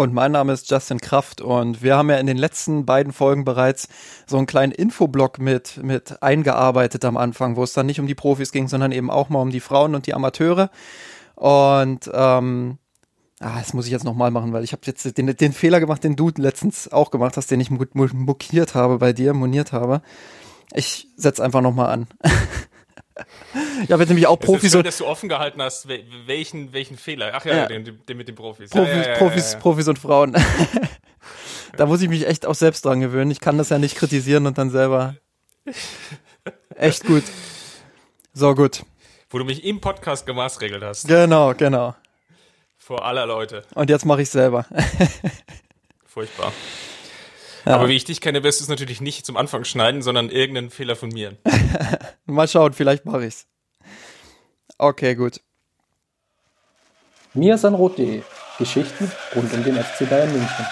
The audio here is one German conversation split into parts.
Und mein Name ist Justin Kraft und wir haben ja in den letzten beiden Folgen bereits so einen kleinen Infoblock mit, mit eingearbeitet am Anfang, wo es dann nicht um die Profis ging, sondern eben auch mal um die Frauen und die Amateure. Und ähm, ah, das muss ich jetzt nochmal machen, weil ich habe jetzt den, den Fehler gemacht, den du letztens auch gemacht hast, den ich mokiert habe bei dir, moniert habe. Ich setz einfach nochmal an. Ja, wenn nämlich auch Profis. Es schön, dass du offen gehalten hast, welchen, welchen Fehler. Ach ja, ja. Den, den, mit den Profis. Profis, ja, ja, Profis, Profis und Frauen. da muss ich mich echt auch selbst dran gewöhnen. Ich kann das ja nicht kritisieren und dann selber. Echt gut. So gut. Wo du mich im Podcast gemaßregelt hast. Genau, genau. Vor aller Leute. Und jetzt mache ich selber. Furchtbar. Ja. Aber wie ich dich kenne, wirst du es natürlich nicht zum Anfang schneiden, sondern irgendeinen Fehler von mir. Mal schauen, vielleicht mache ich's. Okay, gut. Mirsanrot.de Geschichten rund um den FC Bayern München.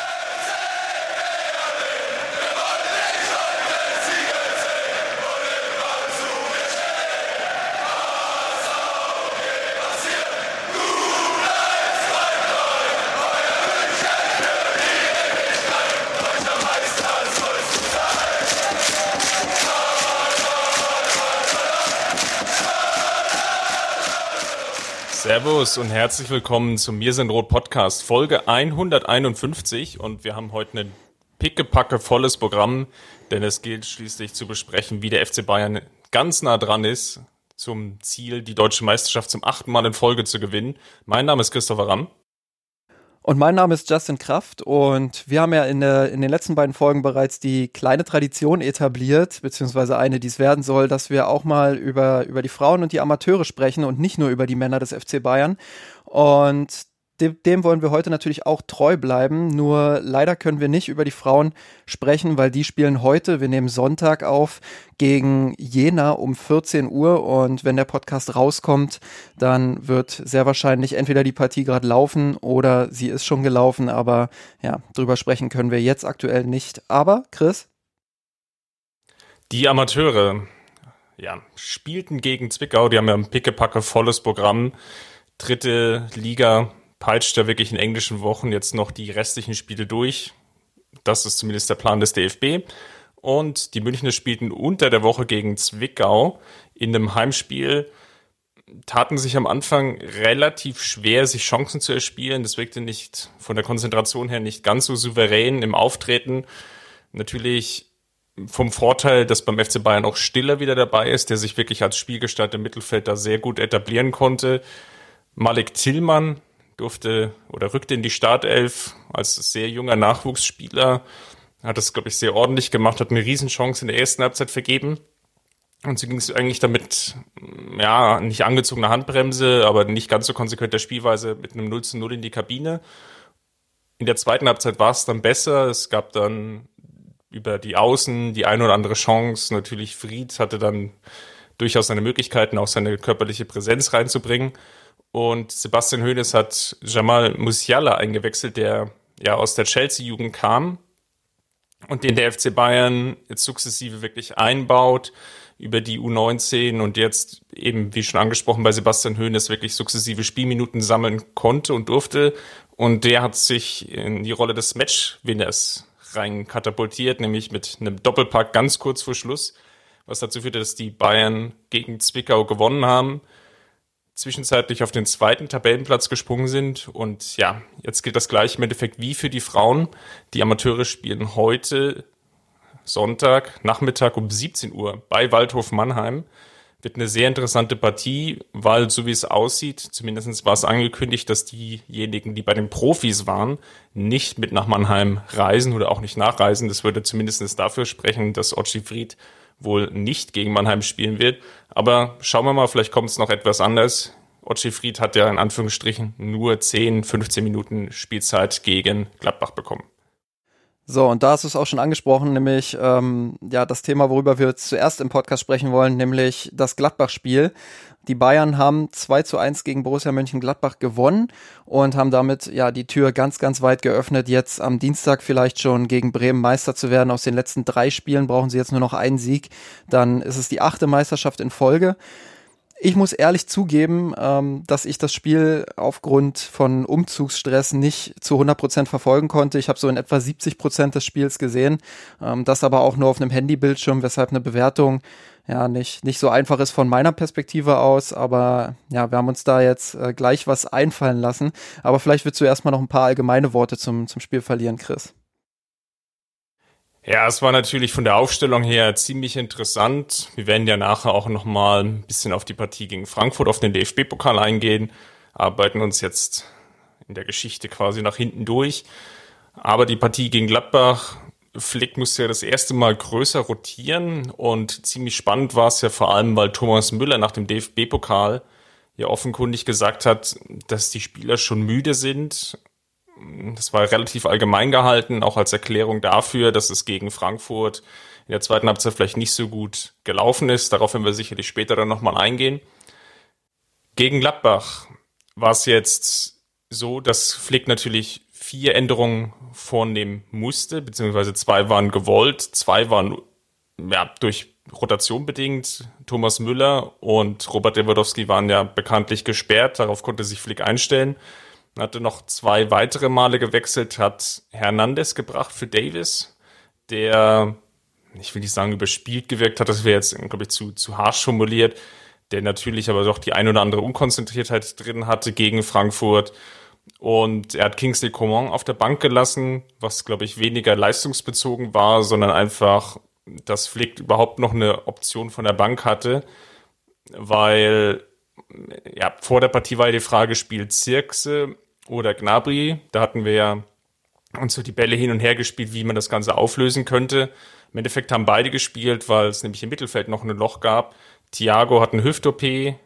Servus und herzlich willkommen zum Mir sind Rot Podcast, Folge 151 und wir haben heute ein pickepacke volles Programm, denn es gilt schließlich zu besprechen, wie der FC Bayern ganz nah dran ist zum Ziel, die deutsche Meisterschaft zum achten Mal in Folge zu gewinnen. Mein Name ist Christopher Ramm. Und mein Name ist Justin Kraft und wir haben ja in, der, in den letzten beiden Folgen bereits die kleine Tradition etabliert, beziehungsweise eine, die es werden soll, dass wir auch mal über, über die Frauen und die Amateure sprechen und nicht nur über die Männer des FC Bayern. Und dem, wollen wir heute natürlich auch treu bleiben. Nur leider können wir nicht über die Frauen sprechen, weil die spielen heute, wir nehmen Sonntag auf, gegen Jena um 14 Uhr. Und wenn der Podcast rauskommt, dann wird sehr wahrscheinlich entweder die Partie gerade laufen oder sie ist schon gelaufen. Aber ja, drüber sprechen können wir jetzt aktuell nicht. Aber, Chris? Die Amateure, ja, spielten gegen Zwickau. Die haben ja ein pickepacke volles Programm. Dritte Liga, peitscht er wirklich in englischen Wochen jetzt noch die restlichen Spiele durch. Das ist zumindest der Plan des DFB. Und die Münchner spielten unter der Woche gegen Zwickau in einem Heimspiel. Taten sich am Anfang relativ schwer, sich Chancen zu erspielen. Das wirkte nicht von der Konzentration her nicht ganz so souverän im Auftreten. Natürlich vom Vorteil, dass beim FC Bayern auch Stiller wieder dabei ist, der sich wirklich als Spielgestalt im Mittelfeld da sehr gut etablieren konnte. Malik Tillmann durfte oder rückte in die Startelf als sehr junger Nachwuchsspieler. Hat das, glaube ich, sehr ordentlich gemacht, hat eine Riesenchance in der ersten Halbzeit vergeben. Und so ging es eigentlich damit, ja, nicht angezogene Handbremse, aber nicht ganz so konsequenter Spielweise mit einem 0 zu 0 in die Kabine. In der zweiten Halbzeit war es dann besser. Es gab dann über die Außen die eine oder andere Chance. Natürlich Fried hatte dann durchaus seine Möglichkeiten, auch seine körperliche Präsenz reinzubringen. Und Sebastian Hoeneß hat Jamal Musiala eingewechselt, der ja aus der Chelsea-Jugend kam und den der FC Bayern jetzt sukzessive wirklich einbaut über die U19 und jetzt eben, wie schon angesprochen, bei Sebastian Hoeneß wirklich sukzessive Spielminuten sammeln konnte und durfte. Und der hat sich in die Rolle des Matchwinners rein katapultiert, nämlich mit einem Doppelpack ganz kurz vor Schluss, was dazu führte, dass die Bayern gegen Zwickau gewonnen haben zwischenzeitlich auf den zweiten Tabellenplatz gesprungen sind. Und ja, jetzt gilt das gleiche im Endeffekt wie für die Frauen. Die Amateure spielen heute Sonntag, Nachmittag um 17 Uhr bei Waldhof Mannheim. Wird eine sehr interessante Partie, weil so wie es aussieht, zumindest war es angekündigt, dass diejenigen, die bei den Profis waren, nicht mit nach Mannheim reisen oder auch nicht nachreisen. Das würde zumindest dafür sprechen, dass Otschi Fried wohl nicht gegen Mannheim spielen wird. Aber schauen wir mal, vielleicht kommt es noch etwas anders. Otschi Fried hat ja in Anführungsstrichen nur 10, 15 Minuten Spielzeit gegen Gladbach bekommen. So, und da hast du es auch schon angesprochen, nämlich ähm, ja das Thema, worüber wir zuerst im Podcast sprechen wollen, nämlich das Gladbach-Spiel. Die Bayern haben 2 zu 1 gegen Borussia Mönchengladbach gewonnen und haben damit ja die Tür ganz, ganz weit geöffnet, jetzt am Dienstag vielleicht schon gegen Bremen Meister zu werden. Aus den letzten drei Spielen brauchen sie jetzt nur noch einen Sieg. Dann ist es die achte Meisterschaft in Folge. Ich muss ehrlich zugeben, ähm, dass ich das Spiel aufgrund von Umzugsstress nicht zu 100 Prozent verfolgen konnte. Ich habe so in etwa 70 Prozent des Spiels gesehen, ähm, das aber auch nur auf einem Handybildschirm, weshalb eine Bewertung ja nicht, nicht so einfach ist von meiner Perspektive aus. Aber ja, wir haben uns da jetzt äh, gleich was einfallen lassen. Aber vielleicht willst du erstmal noch ein paar allgemeine Worte zum, zum Spiel verlieren, Chris. Ja, es war natürlich von der Aufstellung her ziemlich interessant. Wir werden ja nachher auch nochmal ein bisschen auf die Partie gegen Frankfurt auf den DFB-Pokal eingehen, arbeiten uns jetzt in der Geschichte quasi nach hinten durch. Aber die Partie gegen Gladbach, Flick musste ja das erste Mal größer rotieren und ziemlich spannend war es ja vor allem, weil Thomas Müller nach dem DFB-Pokal ja offenkundig gesagt hat, dass die Spieler schon müde sind das war relativ allgemein gehalten, auch als Erklärung dafür, dass es gegen Frankfurt in der zweiten Halbzeit vielleicht nicht so gut gelaufen ist. Darauf werden wir sicherlich später dann nochmal eingehen. Gegen Gladbach war es jetzt so, dass Flick natürlich vier Änderungen vornehmen musste, beziehungsweise zwei waren gewollt, zwei waren ja, durch Rotation bedingt. Thomas Müller und Robert Lewandowski waren ja bekanntlich gesperrt, darauf konnte sich Flick einstellen hatte noch zwei weitere Male gewechselt, hat Hernandez gebracht für Davis, der, ich will nicht sagen überspielt gewirkt hat, das wäre jetzt, glaube ich, zu, zu harsch formuliert, der natürlich aber doch die ein oder andere Unkonzentriertheit drin hatte gegen Frankfurt. Und er hat Kingsley Coman auf der Bank gelassen, was, glaube ich, weniger leistungsbezogen war, sondern einfach, dass Flick überhaupt noch eine Option von der Bank hatte, weil ja, vor der Partie war ja die Frage, spielt Zirkse oder Gnabry. Da hatten wir ja uns so die Bälle hin und her gespielt, wie man das Ganze auflösen könnte. Im Endeffekt haben beide gespielt, weil es nämlich im Mittelfeld noch ein Loch gab. Thiago hat eine Hüft-OP,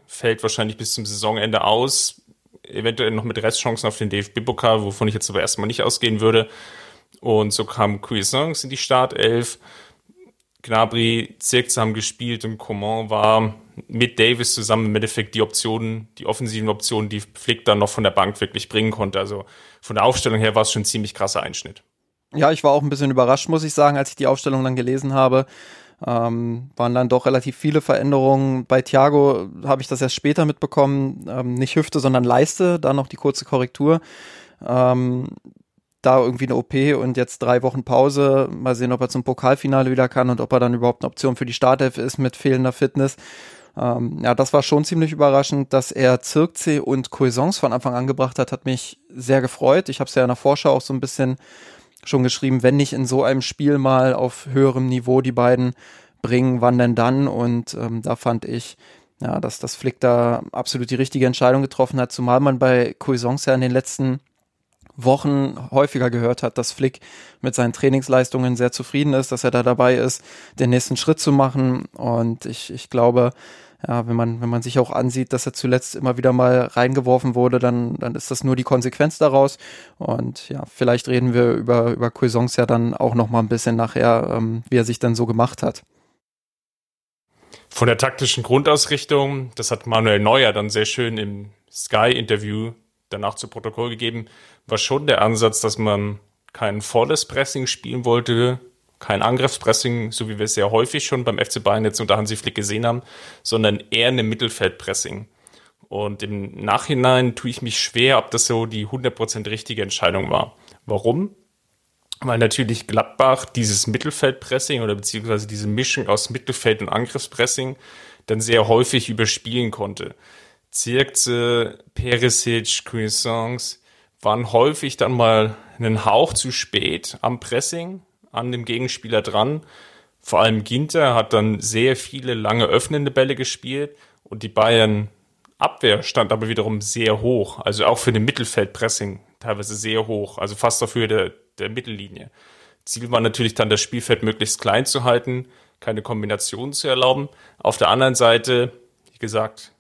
fällt wahrscheinlich bis zum Saisonende aus. Eventuell noch mit Restchancen auf den DFB-Pokal, wovon ich jetzt aber erstmal nicht ausgehen würde. Und so kam Cuisance in die Startelf. Gnabry, Zirkze haben gespielt und Coman war mit Davis zusammen im Endeffekt die Optionen, die offensiven Optionen, die Flick dann noch von der Bank wirklich bringen konnte. Also von der Aufstellung her war es schon ein ziemlich krasser Einschnitt. Ja, ich war auch ein bisschen überrascht, muss ich sagen, als ich die Aufstellung dann gelesen habe. Ähm, waren dann doch relativ viele Veränderungen. Bei Thiago habe ich das erst später mitbekommen. Ähm, nicht Hüfte, sondern Leiste, da noch die kurze Korrektur. Ähm, da irgendwie eine OP und jetzt drei Wochen Pause. Mal sehen, ob er zum Pokalfinale wieder kann und ob er dann überhaupt eine Option für die Startelf ist mit fehlender Fitness. Ähm, ja, das war schon ziemlich überraschend, dass er Zirkzee und Cuisance von Anfang an gebracht hat, hat mich sehr gefreut. Ich habe es ja in der Vorschau auch so ein bisschen schon geschrieben, wenn nicht in so einem Spiel mal auf höherem Niveau die beiden bringen, wann denn dann? Und ähm, da fand ich, ja, dass das Flick da absolut die richtige Entscheidung getroffen hat, zumal man bei Cuisance ja in den letzten Wochen häufiger gehört hat, dass Flick mit seinen Trainingsleistungen sehr zufrieden ist, dass er da dabei ist, den nächsten Schritt zu machen. Und ich, ich glaube, ja, wenn man, wenn man sich auch ansieht, dass er zuletzt immer wieder mal reingeworfen wurde, dann, dann ist das nur die Konsequenz daraus. Und ja, vielleicht reden wir über, über Cuisance ja dann auch noch mal ein bisschen nachher, ähm, wie er sich dann so gemacht hat. Von der taktischen Grundausrichtung, das hat Manuel Neuer dann sehr schön im Sky-Interview danach zu Protokoll gegeben, war schon der Ansatz, dass man kein volles Pressing spielen wollte, kein Angriffspressing, so wie wir es sehr häufig schon beim FC Bayern jetzt unter Hansi Flick gesehen haben, sondern eher eine Mittelfeldpressing. Und im Nachhinein tue ich mich schwer, ob das so die 100% richtige Entscheidung war. Warum? Weil natürlich Gladbach dieses Mittelfeldpressing oder beziehungsweise diese Mischung aus Mittelfeld und Angriffspressing dann sehr häufig überspielen konnte. Zirkze, Perisic, Cuisance waren häufig dann mal einen Hauch zu spät am Pressing, an dem Gegenspieler dran. Vor allem Ginter hat dann sehr viele lange öffnende Bälle gespielt und die Bayern Abwehr stand aber wiederum sehr hoch, also auch für den Mittelfeldpressing teilweise sehr hoch, also fast auf Höhe der, der Mittellinie. Ziel war natürlich dann, das Spielfeld möglichst klein zu halten, keine Kombinationen zu erlauben. Auf der anderen Seite, wie gesagt,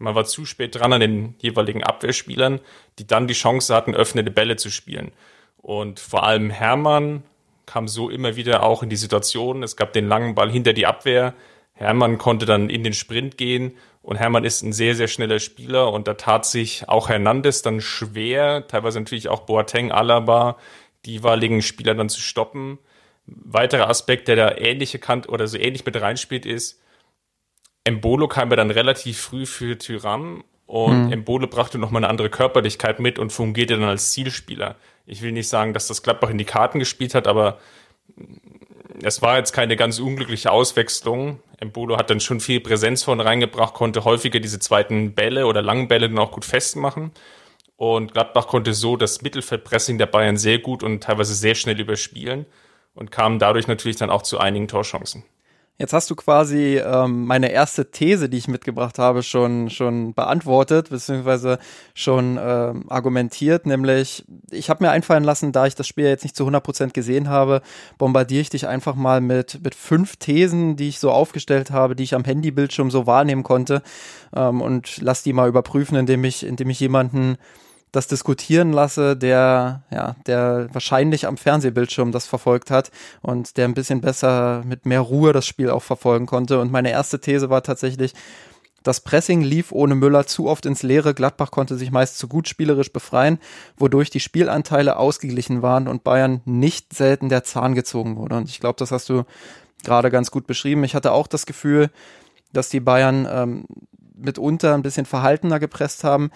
man war zu spät dran an den jeweiligen Abwehrspielern, die dann die Chance hatten, öffnende Bälle zu spielen. Und vor allem Hermann kam so immer wieder auch in die Situation, es gab den langen Ball hinter die Abwehr. Hermann konnte dann in den Sprint gehen und Hermann ist ein sehr, sehr schneller Spieler und da tat sich auch Hernandez dann schwer, teilweise natürlich auch Boateng, Alaba, die jeweiligen Spieler dann zu stoppen. Weiterer Aspekt, der da ähnliche Kant oder so ähnlich mit reinspielt, ist, Embolo kam ja dann relativ früh für Tyram und mhm. Embolo brachte nochmal eine andere Körperlichkeit mit und fungierte dann als Zielspieler. Ich will nicht sagen, dass das Gladbach in die Karten gespielt hat, aber es war jetzt keine ganz unglückliche Auswechslung. Embolo hat dann schon viel Präsenz vorne reingebracht, konnte häufiger diese zweiten Bälle oder langen Bälle dann auch gut festmachen. Und Gladbach konnte so das Mittelfeldpressing der Bayern sehr gut und teilweise sehr schnell überspielen und kam dadurch natürlich dann auch zu einigen Torchancen. Jetzt hast du quasi ähm, meine erste These, die ich mitgebracht habe, schon, schon beantwortet, beziehungsweise schon ähm, argumentiert, nämlich ich habe mir einfallen lassen, da ich das Spiel jetzt nicht zu 100% gesehen habe, bombardiere ich dich einfach mal mit, mit fünf Thesen, die ich so aufgestellt habe, die ich am Handybildschirm so wahrnehmen konnte ähm, und lass die mal überprüfen, indem ich, indem ich jemanden das diskutieren lasse, der, ja, der wahrscheinlich am Fernsehbildschirm das verfolgt hat und der ein bisschen besser mit mehr Ruhe das Spiel auch verfolgen konnte. Und meine erste These war tatsächlich, das Pressing lief ohne Müller zu oft ins Leere. Gladbach konnte sich meist zu gut spielerisch befreien, wodurch die Spielanteile ausgeglichen waren und Bayern nicht selten der Zahn gezogen wurde. Und ich glaube, das hast du gerade ganz gut beschrieben. Ich hatte auch das Gefühl, dass die Bayern ähm, mitunter ein bisschen verhaltener gepresst haben.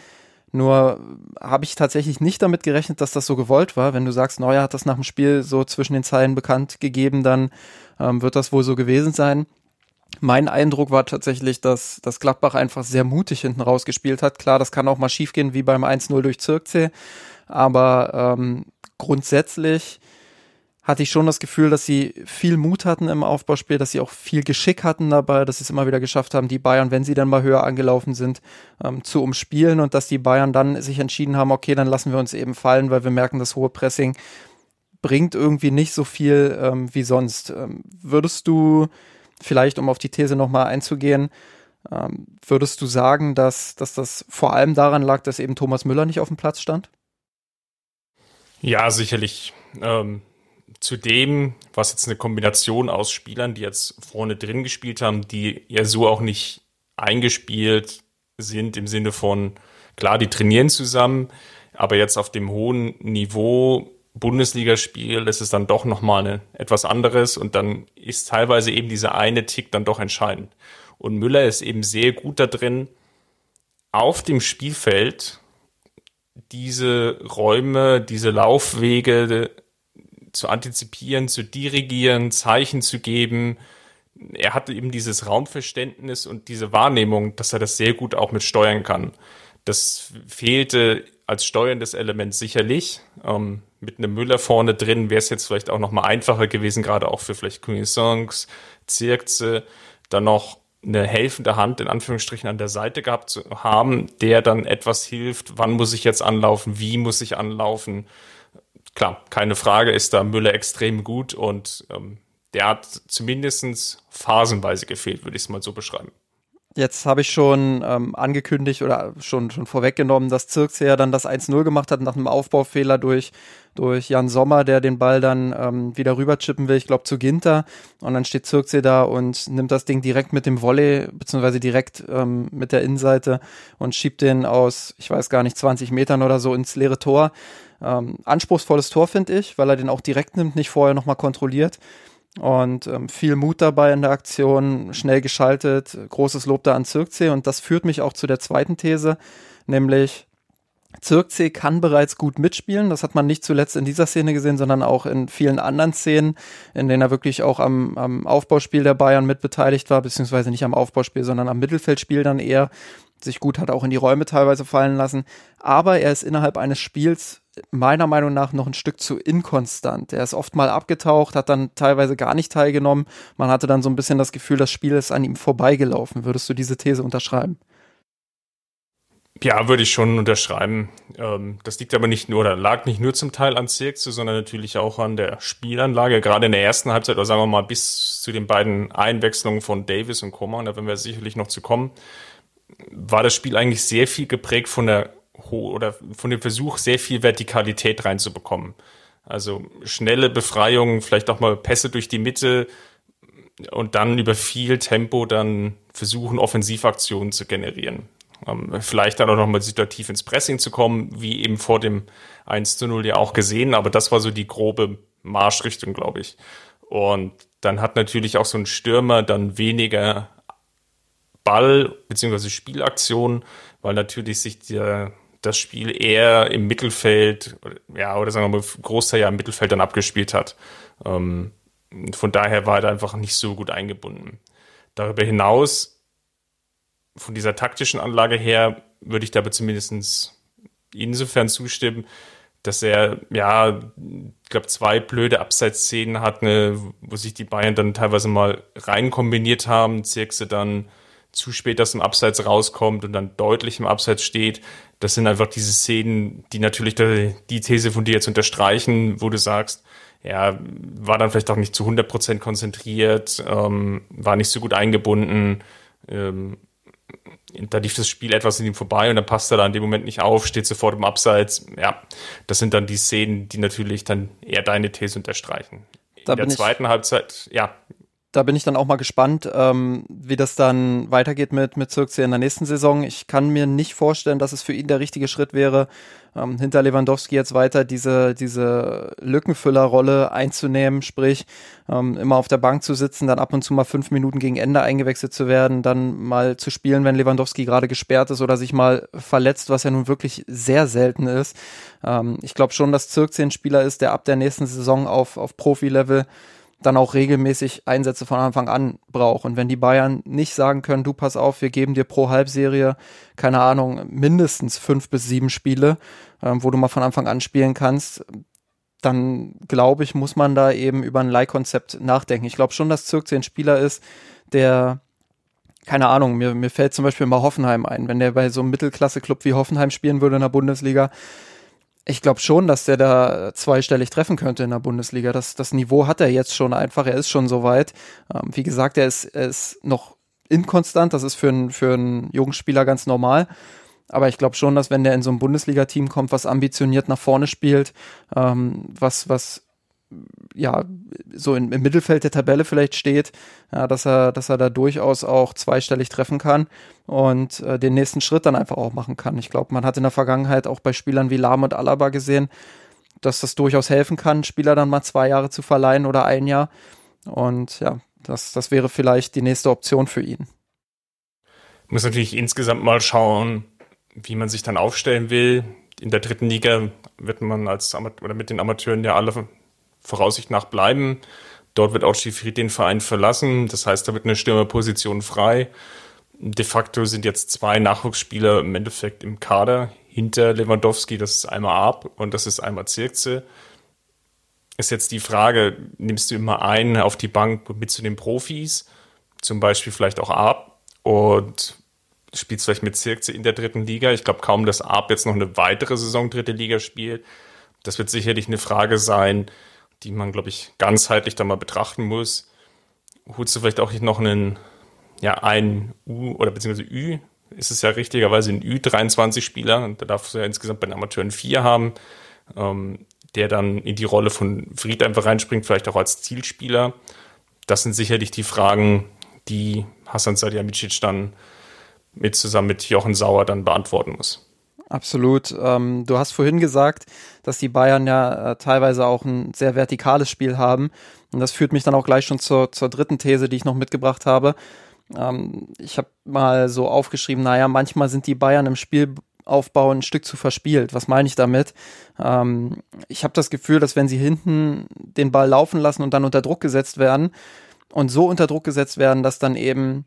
Nur habe ich tatsächlich nicht damit gerechnet, dass das so gewollt war. Wenn du sagst, Neuer hat das nach dem Spiel so zwischen den Zeilen bekannt gegeben, dann ähm, wird das wohl so gewesen sein. Mein Eindruck war tatsächlich, dass, dass Gladbach einfach sehr mutig hinten rausgespielt hat. Klar, das kann auch mal schiefgehen, wie beim 1-0 durch Zirkzee. Aber ähm, grundsätzlich hatte ich schon das Gefühl, dass sie viel Mut hatten im Aufbauspiel, dass sie auch viel Geschick hatten dabei, dass sie es immer wieder geschafft haben, die Bayern, wenn sie dann mal höher angelaufen sind, ähm, zu umspielen und dass die Bayern dann sich entschieden haben, okay, dann lassen wir uns eben fallen, weil wir merken, das hohe Pressing bringt irgendwie nicht so viel ähm, wie sonst. Ähm, würdest du vielleicht, um auf die These nochmal einzugehen, ähm, würdest du sagen, dass, dass das vor allem daran lag, dass eben Thomas Müller nicht auf dem Platz stand? Ja, sicherlich. Ähm, zu dem, was jetzt eine Kombination aus Spielern, die jetzt vorne drin gespielt haben, die ja so auch nicht eingespielt sind im Sinne von, klar, die trainieren zusammen, aber jetzt auf dem hohen Niveau Bundesligaspiel ist es dann doch nochmal eine, etwas anderes und dann ist teilweise eben dieser eine Tick dann doch entscheidend. Und Müller ist eben sehr gut da drin, auf dem Spielfeld diese Räume, diese Laufwege zu antizipieren, zu dirigieren, Zeichen zu geben. Er hatte eben dieses Raumverständnis und diese Wahrnehmung, dass er das sehr gut auch mit steuern kann. Das fehlte als steuerndes Element sicherlich. Ähm, mit einem Müller vorne drin wäre es jetzt vielleicht auch noch mal einfacher gewesen, gerade auch für vielleicht Cuisance, Zirkze, dann noch eine helfende Hand in Anführungsstrichen an der Seite gehabt zu haben, der dann etwas hilft, wann muss ich jetzt anlaufen, wie muss ich anlaufen, klar, keine Frage ist da Müller extrem gut und ähm, der hat zumindest phasenweise gefehlt, würde ich es mal so beschreiben. Jetzt habe ich schon ähm, angekündigt oder schon, schon vorweggenommen, dass Zirkse ja dann das 1-0 gemacht hat nach einem Aufbaufehler durch, durch Jan Sommer, der den Ball dann ähm, wieder rüberchippen will, ich glaube zu Ginter. Und dann steht Zirkse da und nimmt das Ding direkt mit dem Volley, beziehungsweise direkt ähm, mit der Innenseite und schiebt den aus, ich weiß gar nicht, 20 Metern oder so ins leere Tor. Ähm, anspruchsvolles Tor, finde ich, weil er den auch direkt nimmt, nicht vorher nochmal kontrolliert. Und ähm, viel Mut dabei in der Aktion, schnell geschaltet, großes Lob da an Zirkzee. Und das führt mich auch zu der zweiten These, nämlich Zirkzee kann bereits gut mitspielen. Das hat man nicht zuletzt in dieser Szene gesehen, sondern auch in vielen anderen Szenen, in denen er wirklich auch am, am Aufbauspiel der Bayern mitbeteiligt war, beziehungsweise nicht am Aufbauspiel, sondern am Mittelfeldspiel dann eher sich gut hat auch in die Räume teilweise fallen lassen. Aber er ist innerhalb eines Spiels meiner Meinung nach noch ein Stück zu inkonstant. Er ist oft mal abgetaucht, hat dann teilweise gar nicht teilgenommen. Man hatte dann so ein bisschen das Gefühl, das Spiel ist an ihm vorbeigelaufen. Würdest du diese These unterschreiben? Ja, würde ich schon unterschreiben. Ähm, das liegt aber nicht nur oder lag nicht nur zum Teil an Zirkse, sondern natürlich auch an der Spielanlage. Gerade in der ersten Halbzeit oder sagen wir mal bis zu den beiden Einwechslungen von Davis und Coman, da werden wir sicherlich noch zu kommen, war das Spiel eigentlich sehr viel geprägt von der oder von dem Versuch, sehr viel Vertikalität reinzubekommen. Also schnelle Befreiungen, vielleicht auch mal Pässe durch die Mitte und dann über viel Tempo dann versuchen, Offensivaktionen zu generieren. Ähm, vielleicht dann auch nochmal situativ ins Pressing zu kommen, wie eben vor dem 1 zu 0 ja auch gesehen, aber das war so die grobe Marschrichtung, glaube ich. Und dann hat natürlich auch so ein Stürmer dann weniger Ball- bzw. Spielaktion, weil natürlich sich der, das Spiel eher im Mittelfeld, ja, oder sagen wir mal, Großteil ja im Mittelfeld dann abgespielt hat. Ähm, von daher war er einfach nicht so gut eingebunden. Darüber hinaus, von dieser taktischen Anlage her, würde ich da aber zumindest insofern zustimmen, dass er, ja, ich glaube, zwei blöde Abseitsszenen hat, ne, wo sich die Bayern dann teilweise mal rein kombiniert haben, Zirkse dann zu spät aus dem Abseits rauskommt und dann deutlich im Abseits steht. Das sind einfach diese Szenen, die natürlich die These von dir jetzt unterstreichen, wo du sagst, ja, war dann vielleicht auch nicht zu 100 Prozent konzentriert, ähm, war nicht so gut eingebunden, ähm, da lief das Spiel etwas in ihm vorbei und dann passt er da in dem Moment nicht auf, steht sofort im Abseits. Ja, das sind dann die Szenen, die natürlich dann eher deine These unterstreichen. Da in der zweiten Halbzeit, ja. Da bin ich dann auch mal gespannt, ähm, wie das dann weitergeht mit, mit Zirkzee in der nächsten Saison. Ich kann mir nicht vorstellen, dass es für ihn der richtige Schritt wäre, ähm, hinter Lewandowski jetzt weiter diese, diese Lückenfüllerrolle einzunehmen, sprich ähm, immer auf der Bank zu sitzen, dann ab und zu mal fünf Minuten gegen Ende eingewechselt zu werden, dann mal zu spielen, wenn Lewandowski gerade gesperrt ist oder sich mal verletzt, was ja nun wirklich sehr selten ist. Ähm, ich glaube schon, dass Zirkzee ein Spieler ist, der ab der nächsten Saison auf, auf Profi-Level dann auch regelmäßig Einsätze von Anfang an braucht. Und wenn die Bayern nicht sagen können, du pass auf, wir geben dir pro Halbserie, keine Ahnung, mindestens fünf bis sieben Spiele, ähm, wo du mal von Anfang an spielen kannst, dann glaube ich, muss man da eben über ein Leihkonzept nachdenken. Ich glaube schon, dass Zirkzee ein Spieler ist, der keine Ahnung, mir, mir fällt zum Beispiel mal Hoffenheim ein. Wenn der bei so einem Mittelklasse-Club wie Hoffenheim spielen würde in der Bundesliga, ich glaube schon, dass der da zweistellig treffen könnte in der Bundesliga. Das, das Niveau hat er jetzt schon einfach, er ist schon so weit. Ähm, wie gesagt, er ist, er ist noch inkonstant, das ist für einen für einen jungen ganz normal. Aber ich glaube schon, dass wenn der in so ein Bundesliga-Team kommt, was ambitioniert nach vorne spielt, ähm, was, was ja, so in, im Mittelfeld der Tabelle vielleicht steht, ja, dass er, dass er da durchaus auch zweistellig treffen kann und äh, den nächsten Schritt dann einfach auch machen kann. Ich glaube, man hat in der Vergangenheit auch bei Spielern wie Lahm und Alaba gesehen, dass das durchaus helfen kann, Spieler dann mal zwei Jahre zu verleihen oder ein Jahr. Und ja, das, das wäre vielleicht die nächste Option für ihn. Muss natürlich insgesamt mal schauen, wie man sich dann aufstellen will. In der dritten Liga wird man als Amat oder mit den Amateuren ja alle Voraussicht nach bleiben. Dort wird auch Schifrid den Verein verlassen. Das heißt, da wird eine Stürmerposition frei. De facto sind jetzt zwei Nachwuchsspieler im Endeffekt im Kader hinter Lewandowski. Das ist einmal Ab und das ist einmal Zirkze. Ist jetzt die Frage, nimmst du immer einen auf die Bank mit zu den Profis, zum Beispiel vielleicht auch Ab und spielst vielleicht mit Zirkze in der dritten Liga. Ich glaube kaum, dass Ab jetzt noch eine weitere Saison dritte Liga spielt. Das wird sicherlich eine Frage sein, die man, glaube ich, ganzheitlich da mal betrachten muss. Holst du vielleicht auch noch einen, ja, ein U oder beziehungsweise Ü, ist es ja richtigerweise ein Ü23-Spieler, und da darfst du ja insgesamt bei den Amateuren vier haben, ähm, der dann in die Rolle von Fried einfach reinspringt, vielleicht auch als Zielspieler. Das sind sicherlich die Fragen, die Hassan Salihamidzic dann mit zusammen mit Jochen Sauer dann beantworten muss. Absolut. Ähm, du hast vorhin gesagt, dass die Bayern ja äh, teilweise auch ein sehr vertikales Spiel haben. Und das führt mich dann auch gleich schon zur, zur dritten These, die ich noch mitgebracht habe. Ähm, ich habe mal so aufgeschrieben, naja, manchmal sind die Bayern im Spielaufbau ein Stück zu verspielt. Was meine ich damit? Ähm, ich habe das Gefühl, dass wenn sie hinten den Ball laufen lassen und dann unter Druck gesetzt werden und so unter Druck gesetzt werden, dass dann eben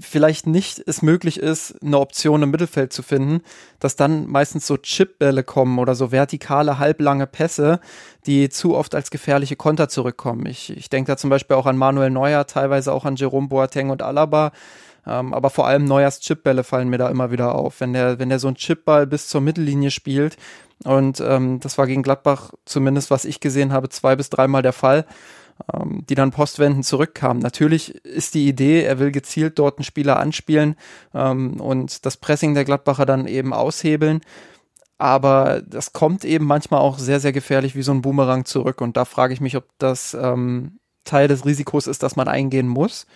vielleicht nicht es möglich ist, eine Option im Mittelfeld zu finden, dass dann meistens so Chipbälle kommen oder so vertikale, halblange Pässe, die zu oft als gefährliche Konter zurückkommen. Ich, ich denke da zum Beispiel auch an Manuel Neuer, teilweise auch an Jerome Boateng und Alaba. Ähm, aber vor allem Neuers Chipbälle fallen mir da immer wieder auf. Wenn der, wenn der so einen Chipball bis zur Mittellinie spielt, und ähm, das war gegen Gladbach zumindest, was ich gesehen habe, zwei bis dreimal der Fall, ähm, die dann postwendend zurückkamen. Natürlich ist die Idee, er will gezielt dort einen Spieler anspielen ähm, und das Pressing der Gladbacher dann eben aushebeln. Aber das kommt eben manchmal auch sehr, sehr gefährlich wie so ein Boomerang zurück. Und da frage ich mich, ob das ähm, Teil des Risikos ist, dass man eingehen muss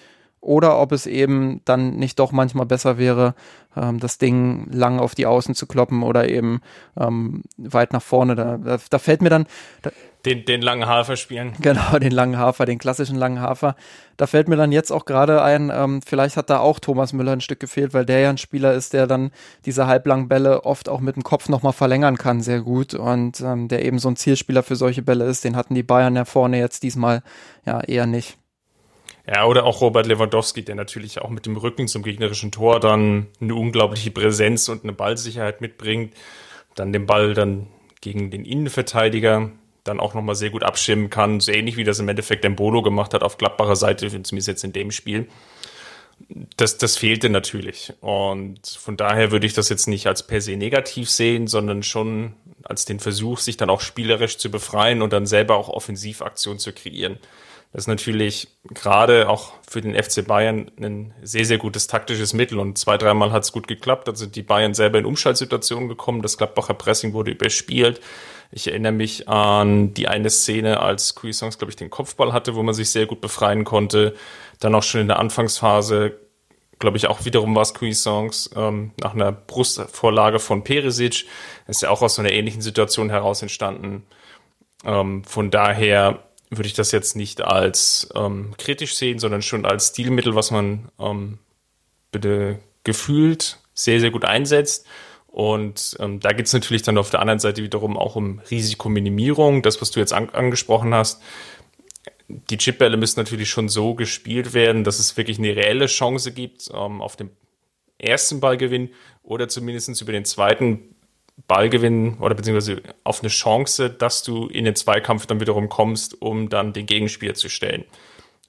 oder ob es eben dann nicht doch manchmal besser wäre, ähm, das Ding lang auf die Außen zu kloppen oder eben ähm, weit nach vorne. Da, da, da fällt mir dann. Da Den, den langen Hafer spielen. Genau, den langen Hafer, den klassischen langen Hafer. Da fällt mir dann jetzt auch gerade ein, ähm, vielleicht hat da auch Thomas Müller ein Stück gefehlt, weil der ja ein Spieler ist, der dann diese halblangen Bälle oft auch mit dem Kopf nochmal verlängern kann, sehr gut. Und ähm, der eben so ein Zielspieler für solche Bälle ist. Den hatten die Bayern ja vorne jetzt diesmal ja eher nicht. Ja, oder auch Robert Lewandowski, der natürlich auch mit dem Rücken zum gegnerischen Tor dann eine unglaubliche Präsenz und eine Ballsicherheit mitbringt. Dann den Ball dann gegen den Innenverteidiger dann auch nochmal sehr gut abschirmen kann. So ähnlich wie das im Endeffekt Embolo gemacht hat auf Gladbacher Seite, zumindest jetzt in dem Spiel. Das, das fehlte natürlich. Und von daher würde ich das jetzt nicht als per se negativ sehen, sondern schon als den Versuch, sich dann auch spielerisch zu befreien und dann selber auch Offensivaktionen zu kreieren. Das ist natürlich gerade auch für den FC Bayern ein sehr, sehr gutes taktisches Mittel und zwei, dreimal hat es gut geklappt. Dann sind die Bayern selber in Umschaltsituationen gekommen. Das Gladbacher Pressing wurde überspielt. Ich erinnere mich an die eine Szene, als Cuisance, glaube ich, den Kopfball hatte, wo man sich sehr gut befreien konnte. Dann auch schon in der Anfangsphase, glaube ich, auch wiederum war es Cuisance, ähm, nach einer Brustvorlage von Perisic. ist ja auch aus so einer ähnlichen Situation heraus entstanden. Ähm, von daher würde ich das jetzt nicht als ähm, kritisch sehen, sondern schon als Stilmittel, was man ähm, bitte gefühlt sehr, sehr gut einsetzt. Und ähm, da geht es natürlich dann auf der anderen Seite wiederum auch um Risikominimierung, das, was du jetzt an angesprochen hast. Die Chipbälle müssen natürlich schon so gespielt werden, dass es wirklich eine reelle Chance gibt ähm, auf den ersten Ballgewinn oder zumindest über den zweiten Ballgewinn oder beziehungsweise auf eine Chance, dass du in den Zweikampf dann wiederum kommst, um dann den Gegenspieler zu stellen.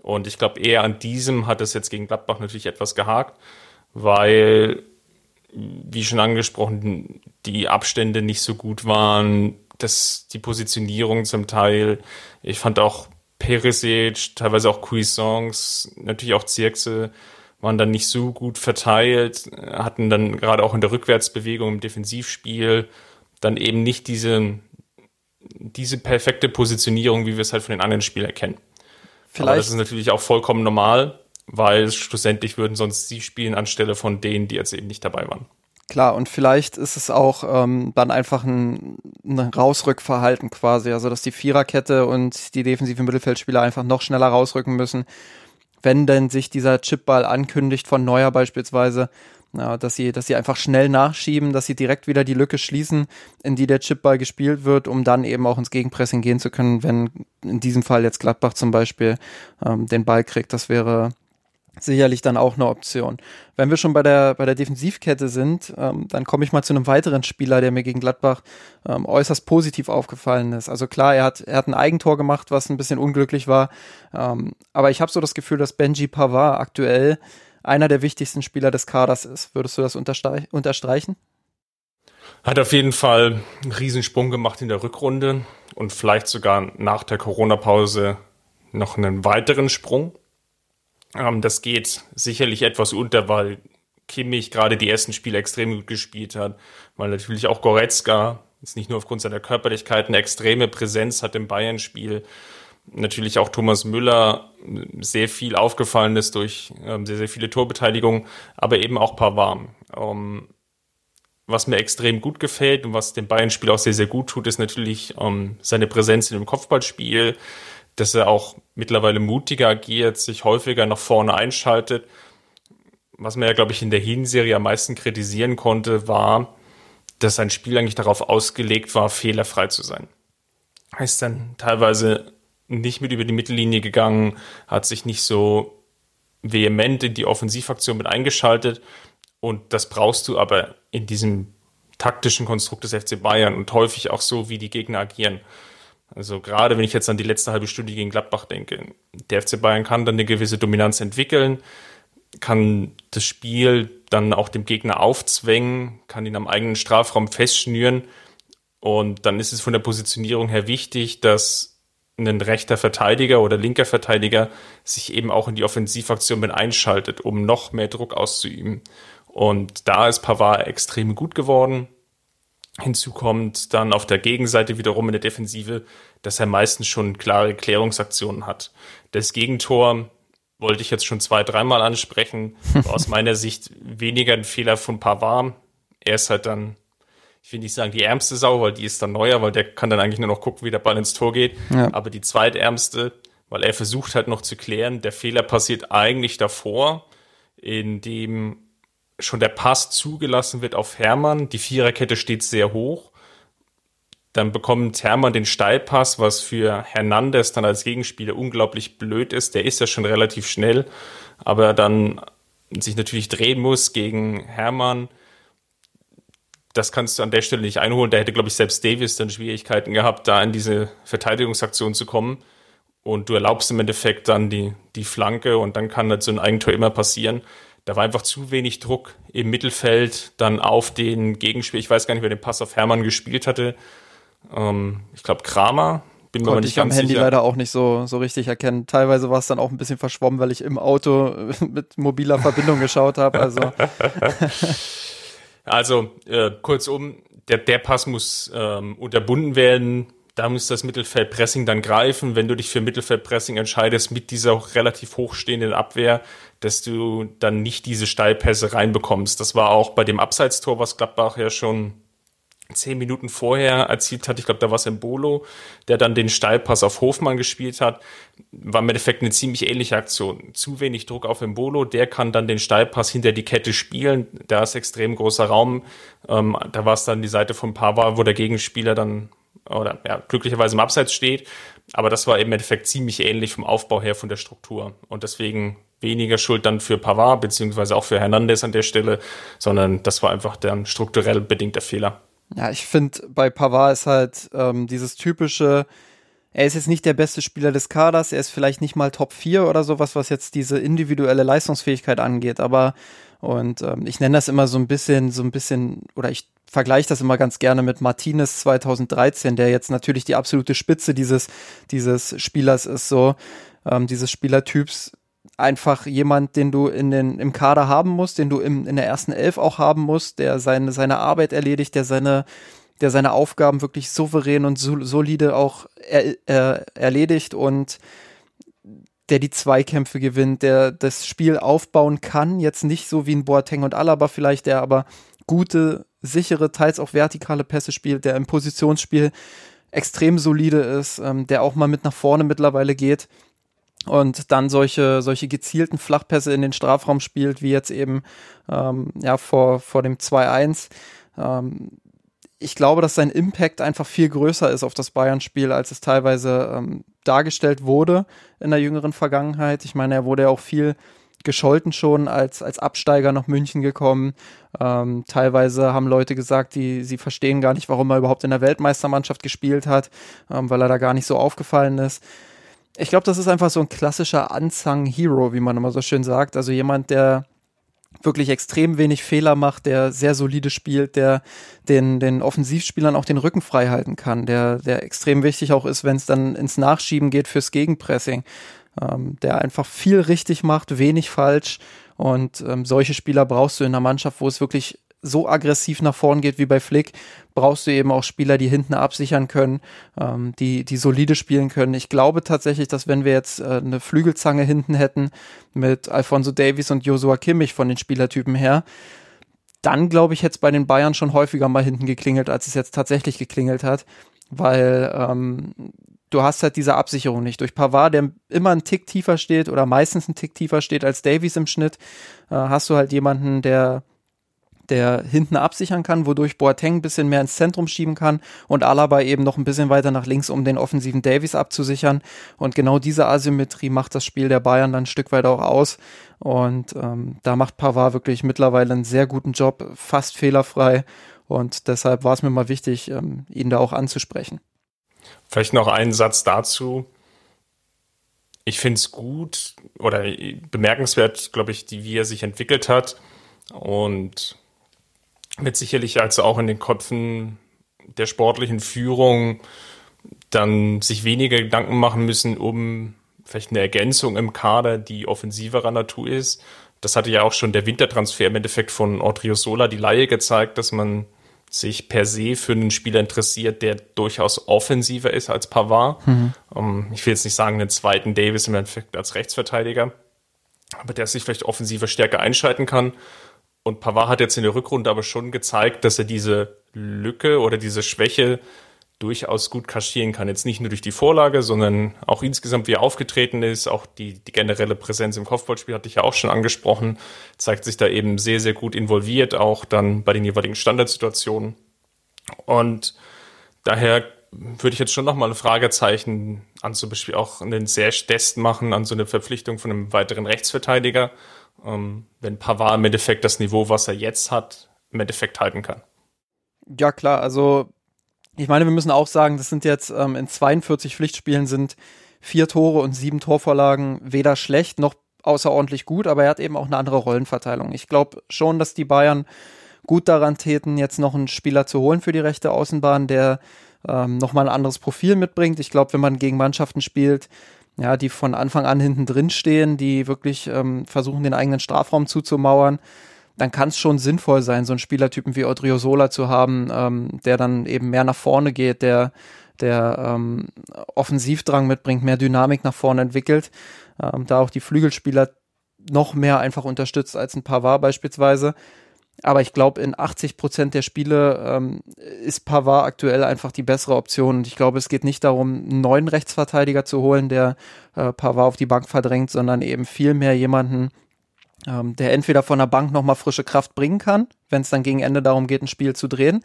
Und ich glaube, eher an diesem hat es jetzt gegen Gladbach natürlich etwas gehakt, weil wie schon angesprochen, die Abstände nicht so gut waren, dass die Positionierung zum Teil, ich fand auch Perisic, teilweise auch Cuisance, natürlich auch Zirkse, waren dann nicht so gut verteilt, hatten dann gerade auch in der Rückwärtsbewegung im Defensivspiel dann eben nicht diese, diese perfekte Positionierung, wie wir es halt von den anderen Spielern kennen. Vielleicht. Aber das ist natürlich auch vollkommen normal weil schlussendlich würden sonst sie spielen anstelle von denen, die jetzt eben nicht dabei waren. Klar, und vielleicht ist es auch ähm, dann einfach ein, ein Rausrückverhalten quasi, also dass die Viererkette und die defensiven Mittelfeldspieler einfach noch schneller rausrücken müssen, wenn denn sich dieser Chipball ankündigt von Neuer beispielsweise, ja, dass sie, dass sie einfach schnell nachschieben, dass sie direkt wieder die Lücke schließen, in die der Chipball gespielt wird, um dann eben auch ins Gegenpressing gehen zu können, wenn in diesem Fall jetzt Gladbach zum Beispiel ähm, den Ball kriegt. Das wäre sicherlich dann auch eine Option. Wenn wir schon bei der, bei der Defensivkette sind, ähm, dann komme ich mal zu einem weiteren Spieler, der mir gegen Gladbach ähm, äußerst positiv aufgefallen ist. Also klar, er hat, er hat ein Eigentor gemacht, was ein bisschen unglücklich war. Ähm, aber ich habe so das Gefühl, dass Benji Pavard aktuell einer der wichtigsten Spieler des Kaders ist. Würdest du das unterstreichen? Hat auf jeden Fall einen Riesensprung gemacht in der Rückrunde und vielleicht sogar nach der Corona-Pause noch einen weiteren Sprung. Ähm, das geht sicherlich etwas unter, weil Kimmich gerade die ersten Spiele extrem gut gespielt hat, weil natürlich auch Goretzka ist nicht nur aufgrund seiner Körperlichkeit eine extreme Präsenz hat im Bayern-Spiel. Natürlich auch Thomas Müller sehr viel aufgefallen ist durch ähm, sehr, sehr viele Torbeteiligungen, aber eben auch Pavard. Ähm, was mir extrem gut gefällt und was dem Bayern-Spiel auch sehr, sehr gut tut, ist natürlich ähm, seine Präsenz in dem Kopfballspiel dass er auch mittlerweile mutiger agiert, sich häufiger nach vorne einschaltet. Was man ja, glaube ich, in der Hinserie am meisten kritisieren konnte, war, dass sein Spiel eigentlich darauf ausgelegt war, fehlerfrei zu sein. Er ist dann teilweise nicht mit über die Mittellinie gegangen, hat sich nicht so vehement in die Offensivaktion mit eingeschaltet. Und das brauchst du aber in diesem taktischen Konstrukt des FC Bayern und häufig auch so, wie die Gegner agieren. Also gerade wenn ich jetzt an die letzte halbe Stunde gegen Gladbach denke, der FC Bayern kann dann eine gewisse Dominanz entwickeln, kann das Spiel dann auch dem Gegner aufzwängen, kann ihn am eigenen Strafraum festschnüren und dann ist es von der Positionierung her wichtig, dass ein rechter Verteidiger oder linker Verteidiger sich eben auch in die Offensivaktion mit einschaltet, um noch mehr Druck auszuüben. Und da ist Pavard extrem gut geworden. Hinzu kommt dann auf der Gegenseite wiederum in der Defensive, dass er meistens schon klare Klärungsaktionen hat. Das Gegentor wollte ich jetzt schon zwei, dreimal ansprechen. Aus meiner Sicht weniger ein Fehler von Pavard. Er ist halt dann ich will nicht sagen die ärmste Sau, weil die ist dann neuer, weil der kann dann eigentlich nur noch gucken, wie der Ball ins Tor geht. Ja. Aber die zweitärmste, weil er versucht halt noch zu klären, der Fehler passiert eigentlich davor, in dem schon der Pass zugelassen wird auf Hermann. Die Viererkette steht sehr hoch. Dann bekommt Hermann den Steilpass, was für Hernandez dann als Gegenspieler unglaublich blöd ist. Der ist ja schon relativ schnell, aber dann sich natürlich drehen muss gegen Hermann. Das kannst du an der Stelle nicht einholen. Da hätte, glaube ich, selbst Davis dann Schwierigkeiten gehabt, da in diese Verteidigungsaktion zu kommen. Und du erlaubst im Endeffekt dann die, die Flanke und dann kann halt so ein Eigentor immer passieren. Da war einfach zu wenig Druck im Mittelfeld dann auf den Gegenspiel. Ich weiß gar nicht, wer den Pass auf Hermann gespielt hatte. Ähm, ich glaube Kramer, bin Konnte mir nicht ich am Handy sicher. leider auch nicht so, so richtig erkennen. Teilweise war es dann auch ein bisschen verschwommen, weil ich im Auto mit mobiler Verbindung geschaut habe. Also, also äh, kurzum, der, der Pass muss ähm, unterbunden werden. Da muss das Mittelfeldpressing dann greifen. Wenn du dich für Mittelfeldpressing entscheidest mit dieser relativ hochstehenden Abwehr, dass du dann nicht diese Steilpässe reinbekommst. Das war auch bei dem Abseitstor, was Gladbach ja schon zehn Minuten vorher erzielt hat. Ich glaube, da war es Bolo, der dann den Steilpass auf Hofmann gespielt hat. War im Endeffekt eine ziemlich ähnliche Aktion. Zu wenig Druck auf Bolo, der kann dann den Steilpass hinter die Kette spielen. Da ist extrem großer Raum. Ähm, da war es dann die Seite von Pava, wo der Gegenspieler dann oder ja, glücklicherweise im Abseits steht. Aber das war im Endeffekt ziemlich ähnlich vom Aufbau her von der Struktur. Und deswegen weniger Schuld dann für Pavard, beziehungsweise auch für Hernandez an der Stelle, sondern das war einfach der strukturell bedingter Fehler. Ja, ich finde, bei Pavard ist halt ähm, dieses typische, er ist jetzt nicht der beste Spieler des Kaders, er ist vielleicht nicht mal Top 4 oder sowas, was jetzt diese individuelle Leistungsfähigkeit angeht, aber und ähm, ich nenne das immer so ein bisschen, so ein bisschen, oder ich vergleiche das immer ganz gerne mit Martinez 2013, der jetzt natürlich die absolute Spitze dieses, dieses Spielers ist, so, ähm, dieses Spielertyps, einfach jemand, den du in den, im Kader haben musst, den du im, in der ersten Elf auch haben musst, der seine, seine Arbeit erledigt, der seine, der seine Aufgaben wirklich souverän und solide auch er, er, erledigt und der die Zweikämpfe gewinnt, der das Spiel aufbauen kann, jetzt nicht so wie ein Boateng und Alaba vielleicht, der aber gute, sichere, teils auch vertikale Pässe spielt, der im Positionsspiel extrem solide ist, ähm, der auch mal mit nach vorne mittlerweile geht und dann solche, solche gezielten Flachpässe in den Strafraum spielt, wie jetzt eben ähm, ja, vor, vor dem 2-1. Ähm, ich glaube, dass sein Impact einfach viel größer ist auf das Bayern-Spiel, als es teilweise ähm, dargestellt wurde in der jüngeren Vergangenheit. Ich meine, er wurde ja auch viel gescholten schon als, als Absteiger nach München gekommen. Ähm, teilweise haben Leute gesagt, die sie verstehen gar nicht, warum er überhaupt in der Weltmeistermannschaft gespielt hat, ähm, weil er da gar nicht so aufgefallen ist ich glaube, das ist einfach so ein klassischer Unsung-Hero, wie man immer so schön sagt. Also jemand, der wirklich extrem wenig Fehler macht, der sehr solide spielt, der den, den Offensivspielern auch den Rücken frei halten kann, der, der extrem wichtig auch ist, wenn es dann ins Nachschieben geht fürs Gegenpressing, ähm, der einfach viel richtig macht, wenig falsch. Und ähm, solche Spieler brauchst du in einer Mannschaft, wo es wirklich so aggressiv nach vorn geht wie bei Flick, brauchst du eben auch Spieler, die hinten absichern können, ähm, die, die solide spielen können. Ich glaube tatsächlich, dass wenn wir jetzt äh, eine Flügelzange hinten hätten mit Alfonso Davies und Joshua Kimmich von den Spielertypen her, dann glaube ich, hätte es bei den Bayern schon häufiger mal hinten geklingelt, als es jetzt tatsächlich geklingelt hat, weil ähm, du hast halt diese Absicherung nicht. Durch Pavard, der immer einen Tick tiefer steht oder meistens einen Tick tiefer steht als Davies im Schnitt, äh, hast du halt jemanden, der der hinten absichern kann, wodurch Boateng ein bisschen mehr ins Zentrum schieben kann und Alaba eben noch ein bisschen weiter nach links, um den offensiven Davies abzusichern. Und genau diese Asymmetrie macht das Spiel der Bayern dann ein Stück weit auch aus. Und ähm, da macht Pavard wirklich mittlerweile einen sehr guten Job, fast fehlerfrei. Und deshalb war es mir mal wichtig, ähm, ihn da auch anzusprechen. Vielleicht noch einen Satz dazu. Ich finde es gut oder bemerkenswert, glaube ich, die, wie er sich entwickelt hat. Und wird sicherlich also auch in den Köpfen der sportlichen Führung dann sich weniger Gedanken machen müssen, um vielleicht eine Ergänzung im Kader, die offensiverer Natur ist. Das hatte ja auch schon der Wintertransfer im Endeffekt von Sola die Laie gezeigt, dass man sich per se für einen Spieler interessiert, der durchaus offensiver ist als Pavard. Mhm. Um, ich will jetzt nicht sagen, einen zweiten Davis im Endeffekt als Rechtsverteidiger, aber der sich vielleicht offensiver stärker einschalten kann. Und Pavard hat jetzt in der Rückrunde aber schon gezeigt, dass er diese Lücke oder diese Schwäche durchaus gut kaschieren kann. Jetzt nicht nur durch die Vorlage, sondern auch insgesamt, wie er aufgetreten ist. Auch die, die generelle Präsenz im Kopfballspiel hatte ich ja auch schon angesprochen. Zeigt sich da eben sehr, sehr gut involviert, auch dann bei den jeweiligen Standardsituationen. Und daher würde ich jetzt schon nochmal ein Fragezeichen an zum Beispiel auch einen sehr Test machen an so eine Verpflichtung von einem weiteren Rechtsverteidiger, ähm, wenn Pavard im Endeffekt das Niveau, was er jetzt hat, im Endeffekt halten kann. Ja, klar, also ich meine, wir müssen auch sagen, das sind jetzt ähm, in 42 Pflichtspielen sind vier Tore und sieben Torvorlagen weder schlecht noch außerordentlich gut, aber er hat eben auch eine andere Rollenverteilung. Ich glaube schon, dass die Bayern gut daran täten, jetzt noch einen Spieler zu holen für die rechte Außenbahn, der ähm, nochmal ein anderes Profil mitbringt. Ich glaube, wenn man gegen Mannschaften spielt, ja, die von Anfang an hinten drin stehen, die wirklich ähm, versuchen, den eigenen Strafraum zuzumauern, dann kann es schon sinnvoll sein, so einen Spielertypen wie Odriozola zu haben, ähm, der dann eben mehr nach vorne geht, der, der ähm, Offensivdrang mitbringt, mehr Dynamik nach vorne entwickelt, ähm, da auch die Flügelspieler noch mehr einfach unterstützt als ein Pavard beispielsweise. Aber ich glaube, in 80 Prozent der Spiele ähm, ist Pavard aktuell einfach die bessere Option. Und ich glaube, es geht nicht darum, einen neuen Rechtsverteidiger zu holen, der äh, Pavard auf die Bank verdrängt, sondern eben viel mehr jemanden, ähm, der entweder von der Bank nochmal frische Kraft bringen kann, wenn es dann gegen Ende darum geht, ein Spiel zu drehen,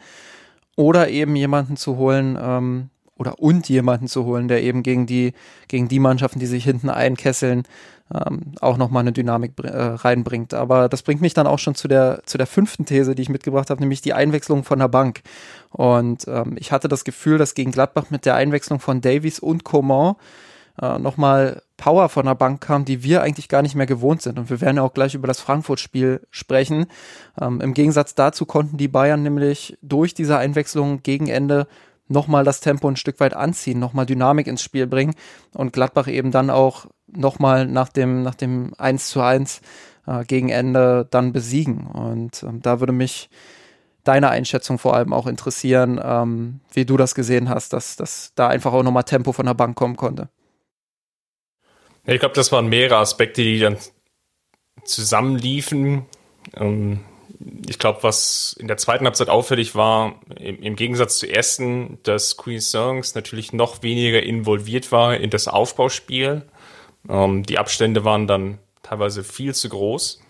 oder eben jemanden zu holen, ähm, oder und jemanden zu holen, der eben gegen die, gegen die Mannschaften, die sich hinten einkesseln, ähm, auch nochmal eine Dynamik äh, reinbringt. Aber das bringt mich dann auch schon zu der, zu der fünften These, die ich mitgebracht habe, nämlich die Einwechslung von der Bank. Und ähm, ich hatte das Gefühl, dass gegen Gladbach mit der Einwechslung von Davies und Coman äh, nochmal Power von der Bank kam, die wir eigentlich gar nicht mehr gewohnt sind. Und wir werden ja auch gleich über das Frankfurt-Spiel sprechen. Ähm, Im Gegensatz dazu konnten die Bayern nämlich durch diese Einwechslung gegen Ende nochmal das Tempo ein Stück weit anziehen, nochmal Dynamik ins Spiel bringen und Gladbach eben dann auch nochmal nach dem, nach dem 1 zu 1 äh, gegen Ende dann besiegen. Und ähm, da würde mich deine Einschätzung vor allem auch interessieren, ähm, wie du das gesehen hast, dass, dass da einfach auch nochmal Tempo von der Bank kommen konnte. Ich glaube, das waren mehrere Aspekte, die dann zusammenliefen. Ähm, ich glaube, was in der zweiten Halbzeit auffällig war, im, im Gegensatz zur ersten, dass Queen Songs natürlich noch weniger involviert war in das Aufbauspiel. Ähm, die Abstände waren dann teilweise viel zu groß.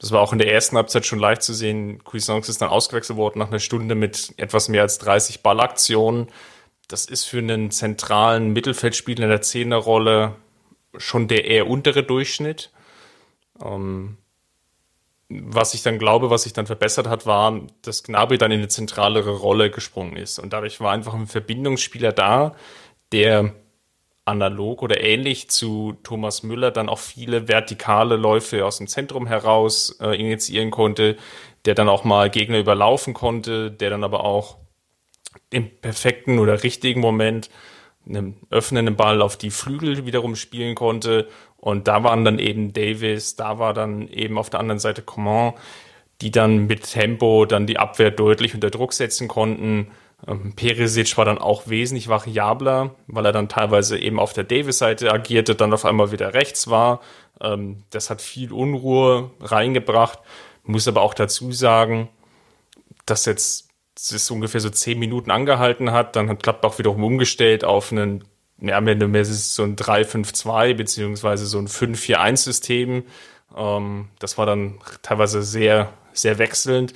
Das war auch in der ersten Halbzeit schon leicht zu sehen. Cuisance ist dann ausgewechselt worden nach einer Stunde mit etwas mehr als 30 Ballaktionen. Das ist für einen zentralen Mittelfeldspieler in der Zehnerrolle schon der eher untere Durchschnitt. Ähm, was ich dann glaube, was sich dann verbessert hat, war, dass Gnabry dann in eine zentralere Rolle gesprungen ist. Und dadurch war einfach ein Verbindungsspieler da, der analog oder ähnlich zu Thomas Müller dann auch viele vertikale Läufe aus dem Zentrum heraus äh, initiieren konnte, der dann auch mal Gegner überlaufen konnte, der dann aber auch im perfekten oder richtigen Moment einem öffnenden Ball auf die Flügel wiederum spielen konnte. Und da waren dann eben Davis, da war dann eben auf der anderen Seite Coman, die dann mit Tempo dann die Abwehr deutlich unter Druck setzen konnten. Ähm, Perisic war dann auch wesentlich variabler, weil er dann teilweise eben auf der Davis-Seite agierte, dann auf einmal wieder rechts war. Ähm, das hat viel Unruhe reingebracht. Muss aber auch dazu sagen, dass jetzt es ungefähr so zehn Minuten angehalten hat. Dann hat Gladbach wiederum umgestellt auf einen, ja, mehr oder weniger so ein 3-5-2 beziehungsweise so ein 5-4-1-System. Ähm, das war dann teilweise sehr, sehr wechselnd.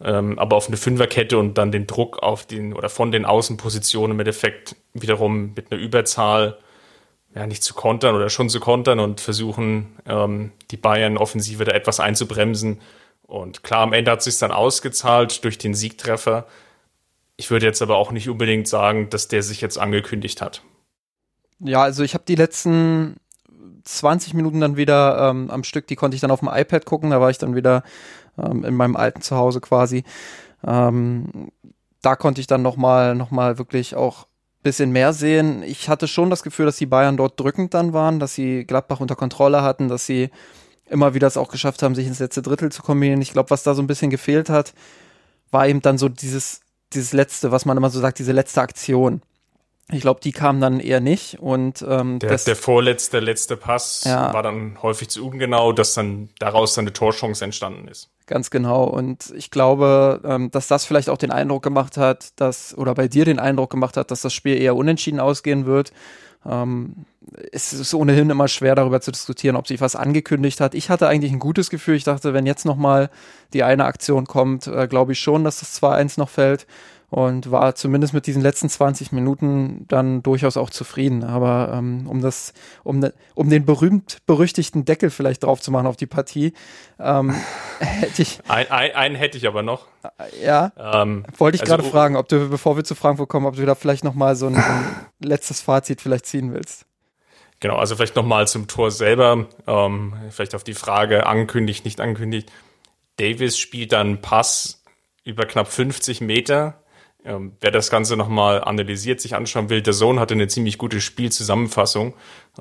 Ähm, aber auf eine Fünferkette und dann den Druck auf den oder von den Außenpositionen im Endeffekt wiederum mit einer Überzahl ja nicht zu kontern oder schon zu kontern und versuchen, ähm, die Bayern-Offensive da etwas einzubremsen und klar, am Ende hat es sich dann ausgezahlt durch den Siegtreffer. Ich würde jetzt aber auch nicht unbedingt sagen, dass der sich jetzt angekündigt hat. Ja, also ich habe die letzten 20 Minuten dann wieder ähm, am Stück, die konnte ich dann auf dem iPad gucken, da war ich dann wieder ähm, in meinem alten Zuhause quasi. Ähm, da konnte ich dann nochmal noch mal wirklich auch bisschen mehr sehen. Ich hatte schon das Gefühl, dass die Bayern dort drückend dann waren, dass sie Gladbach unter Kontrolle hatten, dass sie immer wieder es auch geschafft haben, sich ins letzte Drittel zu kombinieren. Ich glaube, was da so ein bisschen gefehlt hat, war eben dann so dieses, dieses letzte, was man immer so sagt, diese letzte Aktion. Ich glaube, die kamen dann eher nicht. Und ähm, der, der vorletzte, letzte Pass ja. war dann häufig zu ungenau, dass dann daraus dann eine Torchance entstanden ist. Ganz genau. Und ich glaube, ähm, dass das vielleicht auch den Eindruck gemacht hat, dass, oder bei dir den Eindruck gemacht hat, dass das Spiel eher unentschieden ausgehen wird. Ähm, es ist ohnehin immer schwer darüber zu diskutieren, ob sich was angekündigt hat. Ich hatte eigentlich ein gutes Gefühl. Ich dachte, wenn jetzt nochmal die eine Aktion kommt, äh, glaube ich schon, dass das 2-1 noch fällt und war zumindest mit diesen letzten 20 Minuten dann durchaus auch zufrieden. Aber ähm, um das, um, ne, um den berühmt berüchtigten Deckel vielleicht drauf zu machen auf die Partie, ähm, hätte ich. Ein, ein, einen hätte ich aber noch. Ja. Ähm, wollte ich also, gerade fragen, ob du, bevor wir zu Frankfurt kommen, ob du da vielleicht nochmal so ein, ein letztes Fazit vielleicht ziehen willst. Genau, also vielleicht nochmal zum Tor selber, ähm, vielleicht auf die Frage angekündigt, nicht angekündigt. Davis spielt dann Pass über knapp 50 Meter ähm, wer das Ganze nochmal analysiert, sich anschauen will, der Sohn hatte eine ziemlich gute Spielzusammenfassung.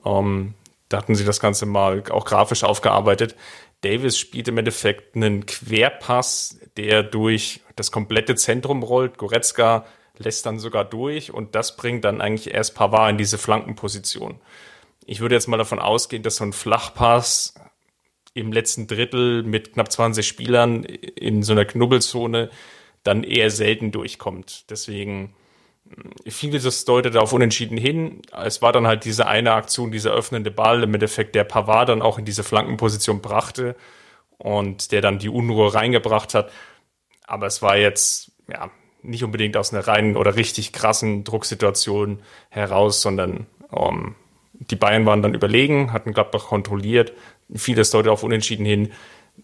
Ähm, da hatten sie das Ganze mal auch grafisch aufgearbeitet. Davis spielt im Endeffekt einen Querpass, der durch das komplette Zentrum rollt. Goretzka lässt dann sogar durch und das bringt dann eigentlich erst Pavard in diese Flankenposition. Ich würde jetzt mal davon ausgehen, dass so ein Flachpass im letzten Drittel mit knapp 20 Spielern in so einer Knubbelzone dann eher selten durchkommt. Deswegen mm, vieles deutet auf Unentschieden hin. Es war dann halt diese eine Aktion, dieser öffnende Ball, im Endeffekt der Pavard dann auch in diese Flankenposition brachte und der dann die Unruhe reingebracht hat. Aber es war jetzt, ja, nicht unbedingt aus einer reinen oder richtig krassen Drucksituation heraus, sondern um, ähm, die Bayern waren dann überlegen, hatten Gladbach kontrolliert. Vieles deutet auf Unentschieden hin.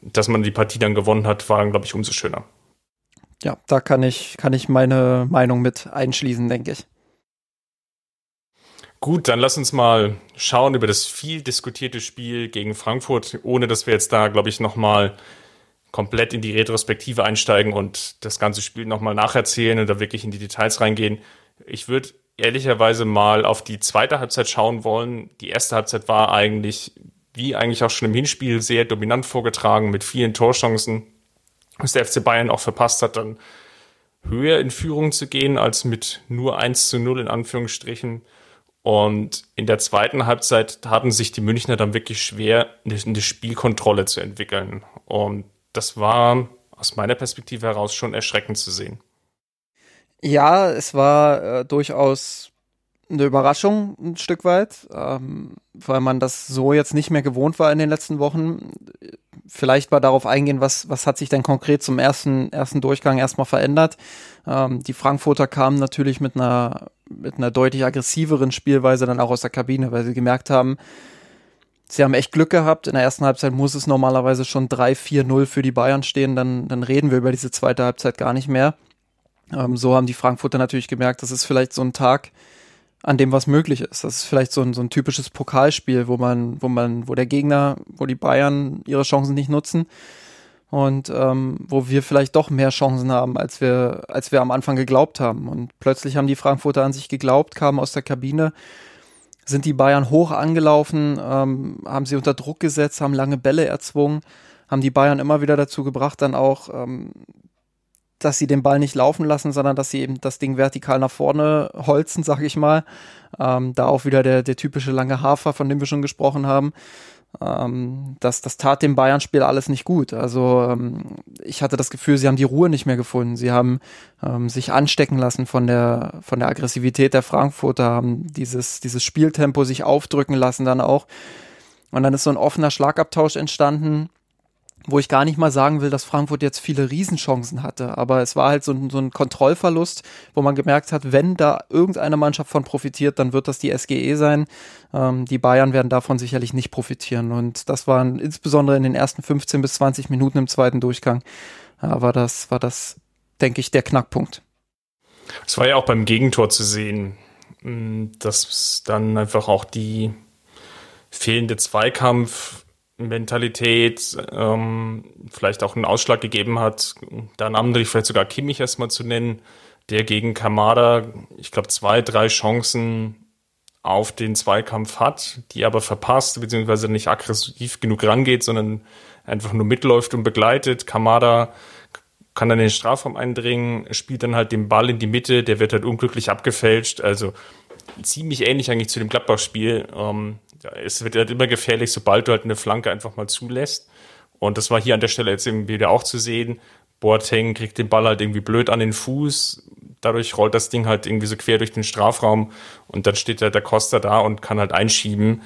Dass man die Partie dann gewonnen hat, war glaube ich, umso schöner ja, da kann ich, kann ich meine Meinung mit einschließen, denke ich. Gut, dann lass uns mal schauen über das viel diskutierte Spiel gegen Frankfurt, ohne dass wir jetzt da, glaube ich, nochmal komplett in die Retrospektive einsteigen und das ganze Spiel nochmal nacherzählen und da wirklich in die Details reingehen. Ich würde ehrlicherweise mal auf die zweite Halbzeit schauen wollen. Die erste Halbzeit war eigentlich, wie eigentlich auch schon im Hinspiel, sehr dominant vorgetragen mit vielen Torchancen was der FC Bayern auch verpasst hat, dann höher in Führung zu gehen als mit nur 1 zu 0 in Anführungsstrichen. Und in der zweiten Halbzeit hatten sich die Münchner dann wirklich schwer, eine Spielkontrolle zu entwickeln. Und das war aus meiner Perspektive heraus schon erschreckend zu sehen. Ja, es war äh, durchaus eine Überraschung ein Stück weit, ähm, weil man das so jetzt nicht mehr gewohnt war in den letzten Wochen. Vielleicht mal darauf eingehen, was, was hat sich denn konkret zum ersten, ersten Durchgang erstmal verändert. Ähm, die Frankfurter kamen natürlich mit einer, mit einer deutlich aggressiveren Spielweise dann auch aus der Kabine, weil sie gemerkt haben, sie haben echt Glück gehabt. In der ersten Halbzeit muss es normalerweise schon 3-4-0 für die Bayern stehen, dann, dann reden wir über diese zweite Halbzeit gar nicht mehr. Ähm, so haben die Frankfurter natürlich gemerkt, das ist vielleicht so ein Tag, an dem was möglich ist. Das ist vielleicht so ein, so ein typisches Pokalspiel, wo man, wo man, wo der Gegner, wo die Bayern ihre Chancen nicht nutzen und ähm, wo wir vielleicht doch mehr Chancen haben, als wir, als wir am Anfang geglaubt haben. Und plötzlich haben die Frankfurter an sich geglaubt, kamen aus der Kabine, sind die Bayern hoch angelaufen, ähm, haben sie unter Druck gesetzt, haben lange Bälle erzwungen, haben die Bayern immer wieder dazu gebracht, dann auch ähm, dass sie den Ball nicht laufen lassen, sondern dass sie eben das Ding vertikal nach vorne holzen, sag ich mal. Ähm, da auch wieder der, der typische lange Hafer, von dem wir schon gesprochen haben. Ähm, das, das tat dem Bayern-Spiel alles nicht gut. Also ähm, ich hatte das Gefühl, sie haben die Ruhe nicht mehr gefunden. Sie haben ähm, sich anstecken lassen von der, von der Aggressivität der Frankfurter, haben dieses, dieses Spieltempo sich aufdrücken lassen dann auch. Und dann ist so ein offener Schlagabtausch entstanden wo ich gar nicht mal sagen will, dass Frankfurt jetzt viele Riesenchancen hatte, aber es war halt so ein, so ein Kontrollverlust, wo man gemerkt hat, wenn da irgendeine Mannschaft von profitiert, dann wird das die SGE sein. Ähm, die Bayern werden davon sicherlich nicht profitieren und das waren insbesondere in den ersten 15 bis 20 Minuten im zweiten Durchgang, ja, war das, war das, denke ich, der Knackpunkt. Es war ja auch beim Gegentor zu sehen, hm, dass dann einfach auch die fehlende Zweikampf Mentalität ähm, vielleicht auch einen Ausschlag gegeben hat, da namentlich vielleicht sogar Kimmich erstmal zu nennen, der gegen Kamada, ich glaube, zwei, drei Chancen auf den Zweikampf hat, die aber verpasst, beziehungsweise nicht aggressiv genug rangeht, sondern einfach nur mitläuft und begleitet. Kamada kann dann in den Strafraum eindringen, spielt dann halt den Ball in die Mitte, der wird halt unglücklich abgefälscht. Also ziemlich ähnlich eigentlich zu dem Gladbach-Spiel. Ähm, es wird halt immer gefährlich, sobald du halt eine Flanke einfach mal zulässt. Und das war hier an der Stelle jetzt irgendwie wieder auch zu sehen. Boateng kriegt den Ball halt irgendwie blöd an den Fuß. Dadurch rollt das Ding halt irgendwie so quer durch den Strafraum. Und dann steht halt der Costa da und kann halt einschieben.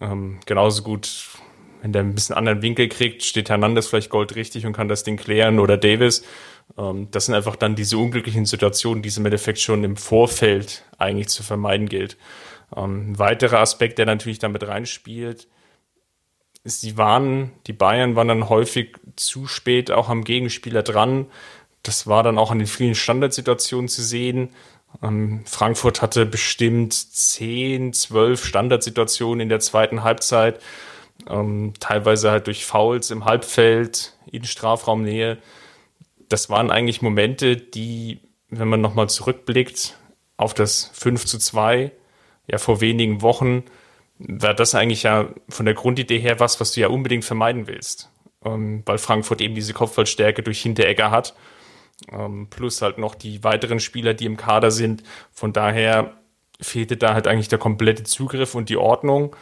Ähm, genauso gut, wenn der ein bisschen anderen Winkel kriegt, steht Hernandez vielleicht goldrichtig und kann das Ding klären oder Davis. Ähm, das sind einfach dann diese unglücklichen Situationen, die es im Endeffekt schon im Vorfeld eigentlich zu vermeiden gilt. Ähm, ein weiterer Aspekt, der natürlich damit reinspielt, ist, die waren, die Bayern waren dann häufig zu spät auch am Gegenspieler dran. Das war dann auch an den vielen Standardsituationen zu sehen. Ähm, Frankfurt hatte bestimmt 10, 12 Standardsituationen in der zweiten Halbzeit. Ähm, teilweise halt durch Fouls im Halbfeld, in Strafraumnähe. Das waren eigentlich Momente, die, wenn man nochmal zurückblickt auf das 5 zu 2, ja vor wenigen Wochen, war das eigentlich ja von der Grundidee her was, was du ja unbedingt vermeiden willst. Ähm, weil Frankfurt eben diese Kopfballstärke durch Hinteregger hat. Ähm, plus halt noch die weiteren Spieler, die im Kader sind. Von daher fehlte da halt eigentlich der komplette Zugriff und die Ordnung.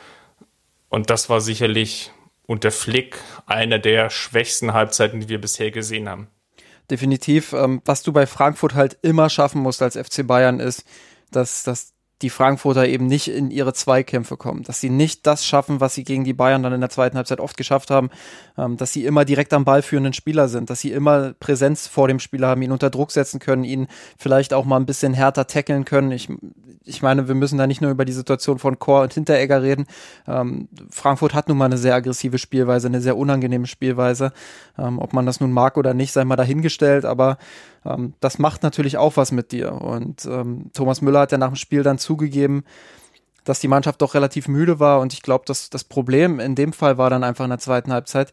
Und das war sicherlich unter Flick einer der schwächsten Halbzeiten, die wir bisher gesehen haben. Definitiv. Ähm, was du bei Frankfurt halt immer schaffen musst als FC Bayern ist, dass, dass die Frankfurter eben nicht in ihre Zweikämpfe kommen, dass sie nicht das schaffen, was sie gegen die Bayern dann in der zweiten Halbzeit oft geschafft haben, ähm, dass sie immer direkt am Ball führenden Spieler sind, dass sie immer Präsenz vor dem Spieler haben, ihn unter Druck setzen können, ihn vielleicht auch mal ein bisschen härter tackeln können. Ich, ich meine, wir müssen da nicht nur über die Situation von Chor und Hinteregger reden. Ähm, Frankfurt hat nun mal eine sehr aggressive Spielweise, eine sehr unangenehme Spielweise. Ähm, ob man das nun mag oder nicht, sei mal dahingestellt, aber das macht natürlich auch was mit dir. Und Thomas Müller hat ja nach dem Spiel dann zugegeben, dass die Mannschaft doch relativ müde war. Und ich glaube, dass das Problem in dem Fall war dann einfach in der zweiten Halbzeit,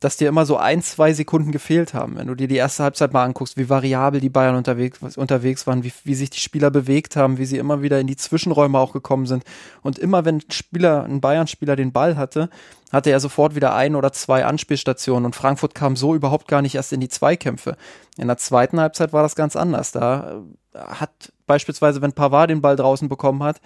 dass dir immer so ein, zwei Sekunden gefehlt haben. Wenn du dir die erste Halbzeit mal anguckst, wie variabel die Bayern unterwegs, unterwegs waren, wie, wie sich die Spieler bewegt haben, wie sie immer wieder in die Zwischenräume auch gekommen sind. Und immer wenn ein Spieler, ein Bayern-Spieler den Ball hatte, hatte er sofort wieder ein oder zwei Anspielstationen und Frankfurt kam so überhaupt gar nicht erst in die Zweikämpfe. In der zweiten Halbzeit war das ganz anders. Da hat beispielsweise, wenn Pavard den Ball draußen bekommen hat,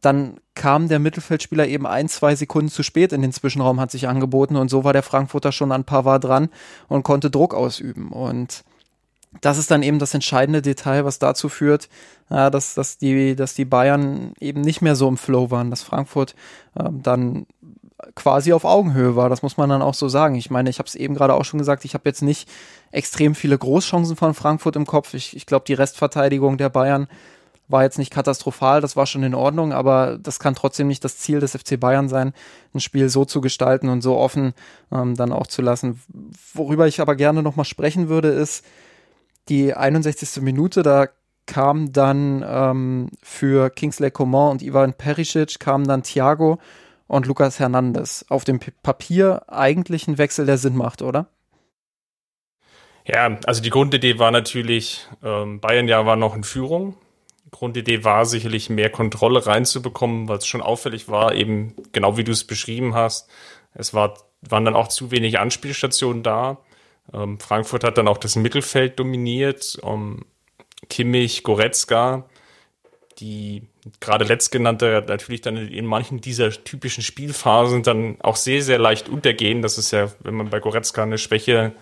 dann kam der Mittelfeldspieler eben ein, zwei Sekunden zu spät in den Zwischenraum, hat sich angeboten und so war der Frankfurter schon an Pavard dran und konnte Druck ausüben. Und das ist dann eben das entscheidende Detail, was dazu führt, dass, dass, die, dass die Bayern eben nicht mehr so im Flow waren, dass Frankfurt äh, dann quasi auf Augenhöhe war. Das muss man dann auch so sagen. Ich meine, ich habe es eben gerade auch schon gesagt, ich habe jetzt nicht extrem viele Großchancen von Frankfurt im Kopf. Ich, ich glaube, die Restverteidigung der Bayern war jetzt nicht katastrophal, das war schon in Ordnung, aber das kann trotzdem nicht das Ziel des FC Bayern sein, ein Spiel so zu gestalten und so offen ähm, dann auch zu lassen. Worüber ich aber gerne nochmal sprechen würde, ist die 61. Minute, da kam dann ähm, für Kingsley Coman und Ivan Perisic kamen dann Thiago und Lucas Hernandez. Auf dem Papier eigentlich ein Wechsel, der Sinn macht, oder? Ja, also die Grundidee war natürlich, ähm, Bayern ja war noch in Führung Grundidee war sicherlich mehr Kontrolle reinzubekommen, weil es schon auffällig war, eben genau wie du es beschrieben hast. Es war, waren dann auch zu wenig Anspielstationen da. Ähm, Frankfurt hat dann auch das Mittelfeld dominiert. Um, Kimmich, Goretzka, die gerade letztgenannte natürlich dann in manchen dieser typischen Spielphasen dann auch sehr, sehr leicht untergehen. Das ist ja, wenn man bei Goretzka eine Schwäche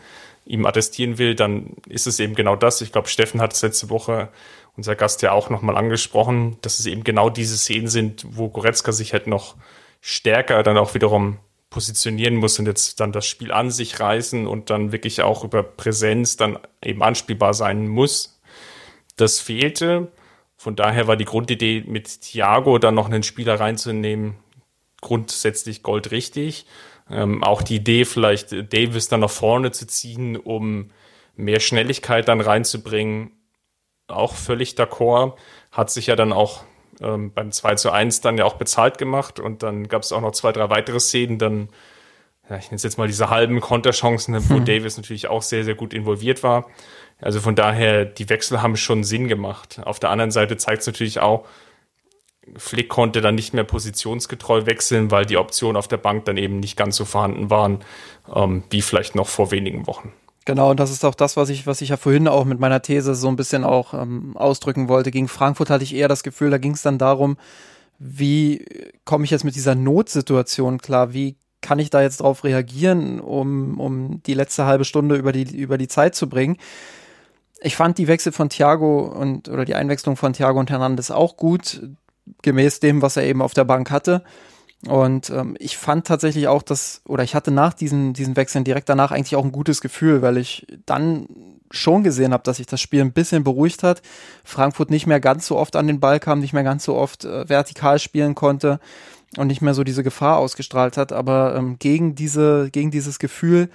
ihm attestieren will, dann ist es eben genau das. Ich glaube, Steffen hat es letzte Woche unser Gast ja auch nochmal angesprochen, dass es eben genau diese Szenen sind, wo Goretzka sich halt noch stärker dann auch wiederum positionieren muss und jetzt dann das Spiel an sich reißen und dann wirklich auch über Präsenz dann eben anspielbar sein muss. Das fehlte. Von daher war die Grundidee mit Thiago dann noch einen Spieler reinzunehmen grundsätzlich goldrichtig. Ähm, auch die Idee, vielleicht Davis dann nach vorne zu ziehen, um mehr Schnelligkeit dann reinzubringen, auch völlig d'accord. Hat sich ja dann auch ähm, beim 2 zu 1 dann ja auch bezahlt gemacht und dann gab es auch noch zwei, drei weitere Szenen, dann, ja, ich nenne es jetzt mal diese halben Konterchancen, wo hm. Davis natürlich auch sehr, sehr gut involviert war. Also von daher, die Wechsel haben schon Sinn gemacht. Auf der anderen Seite zeigt es natürlich auch, Flick konnte dann nicht mehr positionsgetreu wechseln, weil die Optionen auf der Bank dann eben nicht ganz so vorhanden waren, ähm, wie vielleicht noch vor wenigen Wochen. Genau, und das ist auch das, was ich, was ich ja vorhin auch mit meiner These so ein bisschen auch ähm, ausdrücken wollte. Gegen Frankfurt hatte ich eher das Gefühl, da ging es dann darum, wie komme ich jetzt mit dieser Notsituation klar? Wie kann ich da jetzt drauf reagieren, um, um die letzte halbe Stunde über die, über die Zeit zu bringen? Ich fand die Wechsel von Thiago und oder die Einwechslung von Thiago und Hernandez auch gut, gemäß dem, was er eben auf der Bank hatte. Und ähm, ich fand tatsächlich auch, dass, oder ich hatte nach diesen, diesen Wechseln direkt danach eigentlich auch ein gutes Gefühl, weil ich dann schon gesehen habe, dass sich das Spiel ein bisschen beruhigt hat. Frankfurt nicht mehr ganz so oft an den Ball kam, nicht mehr ganz so oft äh, vertikal spielen konnte und nicht mehr so diese Gefahr ausgestrahlt hat. Aber ähm, gegen diese, gegen dieses Gefühl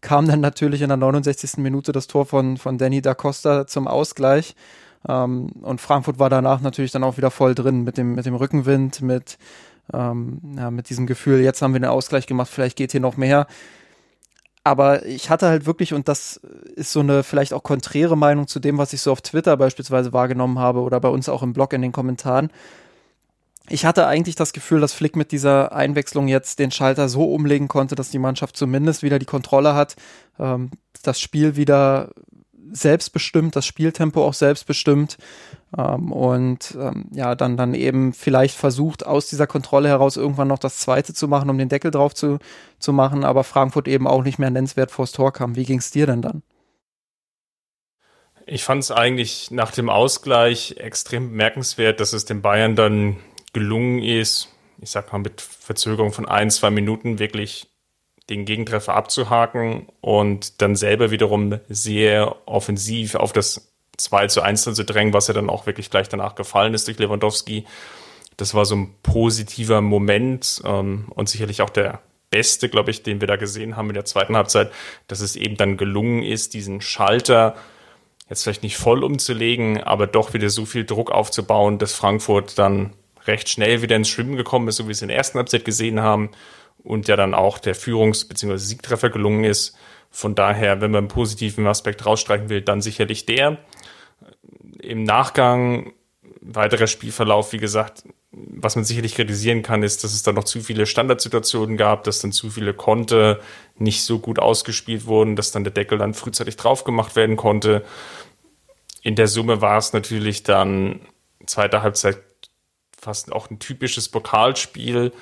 kam dann natürlich in der 69. Minute das Tor von, von Danny da Costa zum Ausgleich. Ähm, und Frankfurt war danach natürlich dann auch wieder voll drin mit dem, mit dem Rückenwind, mit, ähm, ja, mit diesem Gefühl, jetzt haben wir den Ausgleich gemacht, vielleicht geht hier noch mehr. Aber ich hatte halt wirklich, und das ist so eine vielleicht auch konträre Meinung zu dem, was ich so auf Twitter beispielsweise wahrgenommen habe oder bei uns auch im Blog in den Kommentaren. Ich hatte eigentlich das Gefühl, dass Flick mit dieser Einwechslung jetzt den Schalter so umlegen konnte, dass die Mannschaft zumindest wieder die Kontrolle hat, ähm, das Spiel wieder selbstbestimmt, das Spieltempo auch selbstbestimmt ähm, und ähm, ja, dann, dann eben vielleicht versucht, aus dieser Kontrolle heraus irgendwann noch das zweite zu machen, um den Deckel drauf zu, zu machen, aber Frankfurt eben auch nicht mehr nennenswert vors Tor kam. Wie ging es dir denn dann? Ich fand es eigentlich nach dem Ausgleich extrem bemerkenswert, dass es den Bayern dann gelungen ist, ich sag mal mit Verzögerung von ein, zwei Minuten wirklich den Gegentreffer abzuhaken und dann selber wiederum sehr offensiv auf das 2 zu 1 zu drängen, was ja dann auch wirklich gleich danach gefallen ist durch Lewandowski. Das war so ein positiver Moment ähm, und sicherlich auch der beste, glaube ich, den wir da gesehen haben in der zweiten Halbzeit, dass es eben dann gelungen ist, diesen Schalter jetzt vielleicht nicht voll umzulegen, aber doch wieder so viel Druck aufzubauen, dass Frankfurt dann recht schnell wieder ins Schwimmen gekommen ist, so wie wir es in der ersten Halbzeit gesehen haben und ja dann auch der Führungs- bzw. Siegtreffer gelungen ist. Von daher, wenn man einen positiven Aspekt rausstreichen will, dann sicherlich der. Im Nachgang, weiterer Spielverlauf, wie gesagt, was man sicherlich kritisieren kann, ist, dass es da noch zu viele Standardsituationen gab, dass dann zu viele Konte nicht so gut ausgespielt wurden, dass dann der Deckel dann frühzeitig drauf gemacht werden konnte. In der Summe war es natürlich dann zweite Halbzeit fast auch ein typisches Pokalspiel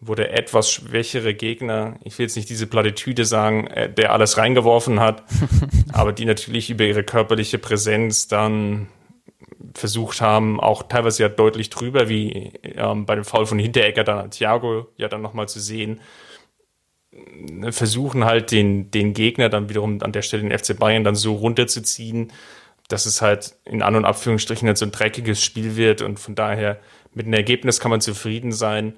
wo der etwas schwächere Gegner, ich will jetzt nicht diese Plattitüde sagen, äh, der alles reingeworfen hat, aber die natürlich über ihre körperliche Präsenz dann versucht haben, auch teilweise ja deutlich drüber, wie ähm, bei dem Foul von Hinteregger dann Thiago ja dann nochmal zu sehen, versuchen halt den, den Gegner dann wiederum an der Stelle den FC Bayern dann so runterzuziehen, dass es halt in An- und Abführungsstrichen halt so ein dreckiges Spiel wird und von daher mit einem Ergebnis kann man zufrieden sein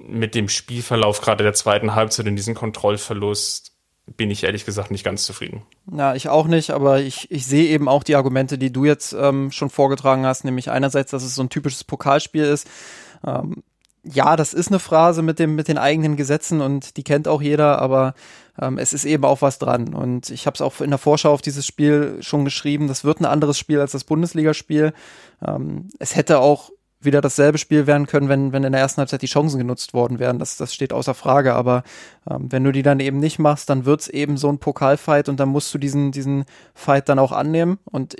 mit dem Spielverlauf gerade der zweiten Halbzeit in diesem Kontrollverlust bin ich ehrlich gesagt nicht ganz zufrieden. Ja, ich auch nicht, aber ich, ich sehe eben auch die Argumente, die du jetzt ähm, schon vorgetragen hast, nämlich einerseits, dass es so ein typisches Pokalspiel ist. Ähm, ja, das ist eine Phrase mit dem mit den eigenen Gesetzen und die kennt auch jeder, aber ähm, es ist eben auch was dran. Und ich habe es auch in der Vorschau auf dieses Spiel schon geschrieben. Das wird ein anderes Spiel als das Bundesligaspiel. Ähm, es hätte auch wieder dasselbe Spiel werden können, wenn, wenn in der ersten Halbzeit die Chancen genutzt worden wären. Das, das steht außer Frage. Aber ähm, wenn du die dann eben nicht machst, dann wird's eben so ein Pokalfight und dann musst du diesen, diesen Fight dann auch annehmen. Und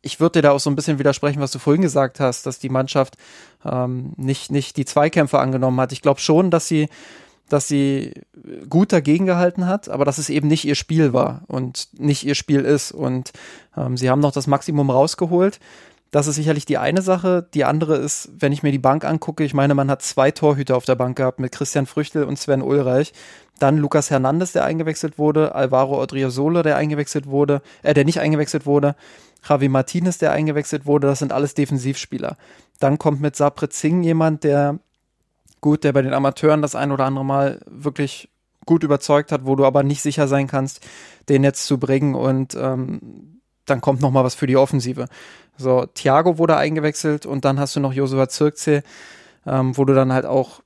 ich würde dir da auch so ein bisschen widersprechen, was du vorhin gesagt hast, dass die Mannschaft ähm, nicht, nicht die Zweikämpfe angenommen hat. Ich glaube schon, dass sie dass sie gut dagegen gehalten hat, aber dass es eben nicht ihr Spiel war und nicht ihr Spiel ist. Und ähm, sie haben noch das Maximum rausgeholt. Das ist sicherlich die eine Sache. Die andere ist, wenn ich mir die Bank angucke, ich meine, man hat zwei Torhüter auf der Bank gehabt mit Christian Früchtel und Sven Ulreich. Dann Lukas Hernandez, der eingewechselt wurde, Alvaro Odriozola, der eingewechselt wurde, äh, der nicht eingewechselt wurde, Javi Martinez, der eingewechselt wurde, das sind alles Defensivspieler. Dann kommt mit Sapre Zing jemand, der gut, der bei den Amateuren das ein oder andere Mal wirklich gut überzeugt hat, wo du aber nicht sicher sein kannst, den jetzt zu bringen und ähm, dann kommt noch mal was für die Offensive. So, Thiago wurde eingewechselt und dann hast du noch Josua Zirkzee, ähm, wo du dann halt auch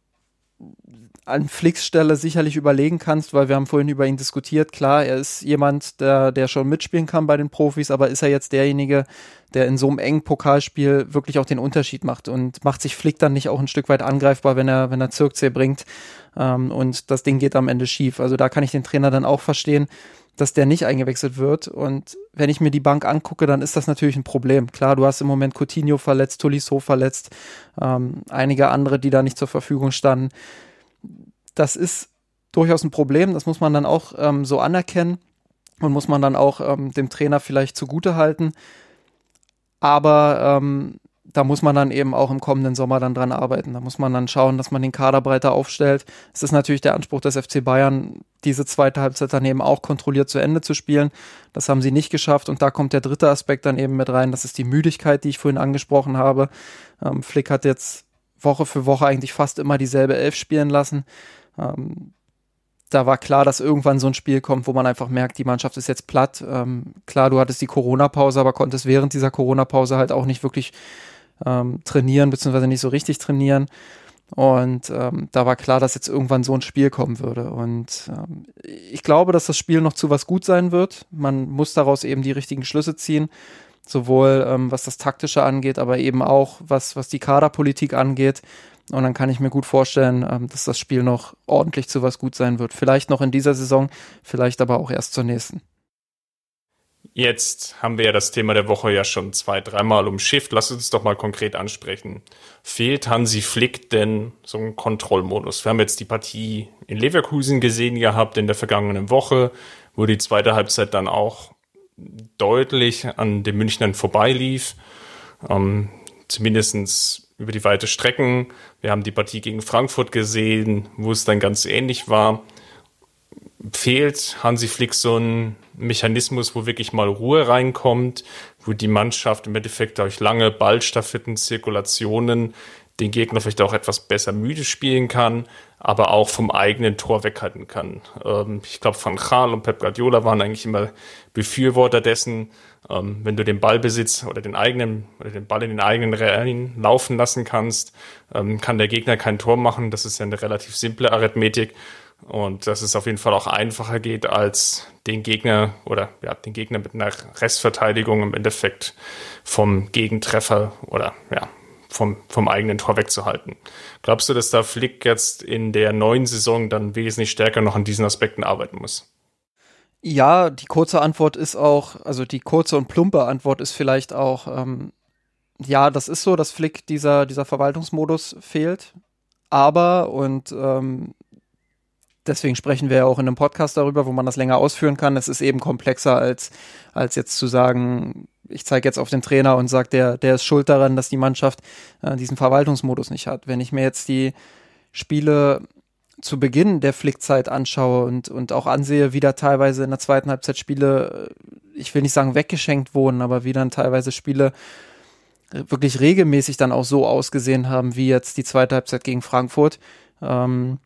an Flicks Stelle sicherlich überlegen kannst, weil wir haben vorhin über ihn diskutiert. Klar, er ist jemand, der, der schon mitspielen kann bei den Profis, aber ist er jetzt derjenige, der in so einem engen Pokalspiel wirklich auch den Unterschied macht und macht sich Flick dann nicht auch ein Stück weit angreifbar, wenn er, wenn er Zirkzee bringt ähm, und das Ding geht am Ende schief. Also da kann ich den Trainer dann auch verstehen, dass der nicht eingewechselt wird. Und wenn ich mir die Bank angucke, dann ist das natürlich ein Problem. Klar, du hast im Moment Coutinho verletzt, Tolisso verletzt, ähm, einige andere, die da nicht zur Verfügung standen. Das ist durchaus ein Problem. Das muss man dann auch ähm, so anerkennen und muss man dann auch ähm, dem Trainer vielleicht zugute halten. Aber ähm, da muss man dann eben auch im kommenden Sommer dann dran arbeiten. Da muss man dann schauen, dass man den Kader breiter aufstellt. Es ist natürlich der Anspruch des FC Bayern, diese zweite Halbzeit dann eben auch kontrolliert zu Ende zu spielen. Das haben sie nicht geschafft. Und da kommt der dritte Aspekt dann eben mit rein. Das ist die Müdigkeit, die ich vorhin angesprochen habe. Ähm, Flick hat jetzt Woche für Woche eigentlich fast immer dieselbe Elf spielen lassen. Ähm, da war klar, dass irgendwann so ein Spiel kommt, wo man einfach merkt, die Mannschaft ist jetzt platt. Ähm, klar, du hattest die Corona-Pause, aber konntest während dieser Corona-Pause halt auch nicht wirklich ähm, trainieren, beziehungsweise nicht so richtig trainieren. Und ähm, da war klar, dass jetzt irgendwann so ein Spiel kommen würde. Und ähm, ich glaube, dass das Spiel noch zu was gut sein wird. Man muss daraus eben die richtigen Schlüsse ziehen, sowohl ähm, was das Taktische angeht, aber eben auch was, was die Kaderpolitik angeht. Und dann kann ich mir gut vorstellen, ähm, dass das Spiel noch ordentlich zu was gut sein wird. Vielleicht noch in dieser Saison, vielleicht aber auch erst zur nächsten. Jetzt haben wir ja das Thema der Woche ja schon zwei, dreimal umschifft. Lass uns doch mal konkret ansprechen. Fehlt Hansi Flick denn so ein Kontrollmodus? Wir haben jetzt die Partie in Leverkusen gesehen gehabt in der vergangenen Woche, wo die zweite Halbzeit dann auch deutlich an den Münchnern vorbeilief. Ähm, zumindest über die weite Strecken. Wir haben die Partie gegen Frankfurt gesehen, wo es dann ganz ähnlich war fehlt Hansi Flick so ein Mechanismus, wo wirklich mal Ruhe reinkommt, wo die Mannschaft im Endeffekt durch lange Ballstaffetten, Zirkulationen den Gegner vielleicht auch etwas besser müde spielen kann, aber auch vom eigenen Tor weghalten kann. Ähm, ich glaube, Van Gaal und Pep Guardiola waren eigentlich immer Befürworter dessen, ähm, wenn du den Ballbesitz oder den eigenen oder den Ball in den eigenen Reihen laufen lassen kannst, ähm, kann der Gegner kein Tor machen. Das ist ja eine relativ simple Arithmetik und dass es auf jeden Fall auch einfacher geht, als den Gegner oder ja, den Gegner mit einer Restverteidigung im Endeffekt vom Gegentreffer oder ja, vom, vom eigenen Tor wegzuhalten. Glaubst du, dass da Flick jetzt in der neuen Saison dann wesentlich stärker noch an diesen Aspekten arbeiten muss? Ja, die kurze Antwort ist auch, also die kurze und plumpe Antwort ist vielleicht auch, ähm, ja, das ist so, dass Flick dieser, dieser Verwaltungsmodus fehlt. Aber, und ähm, deswegen sprechen wir ja auch in einem Podcast darüber, wo man das länger ausführen kann. Es ist eben komplexer als, als jetzt zu sagen, ich zeige jetzt auf den Trainer und sage, der, der ist schuld daran, dass die Mannschaft äh, diesen Verwaltungsmodus nicht hat. Wenn ich mir jetzt die Spiele zu Beginn der Flickzeit anschaue und, und auch ansehe, wie da teilweise in der zweiten Halbzeit Spiele, äh, ich will nicht sagen weggeschenkt wurden, aber wie dann teilweise Spiele wirklich regelmäßig dann auch so ausgesehen haben, wie jetzt die zweite Halbzeit gegen Frankfurt. Ähm,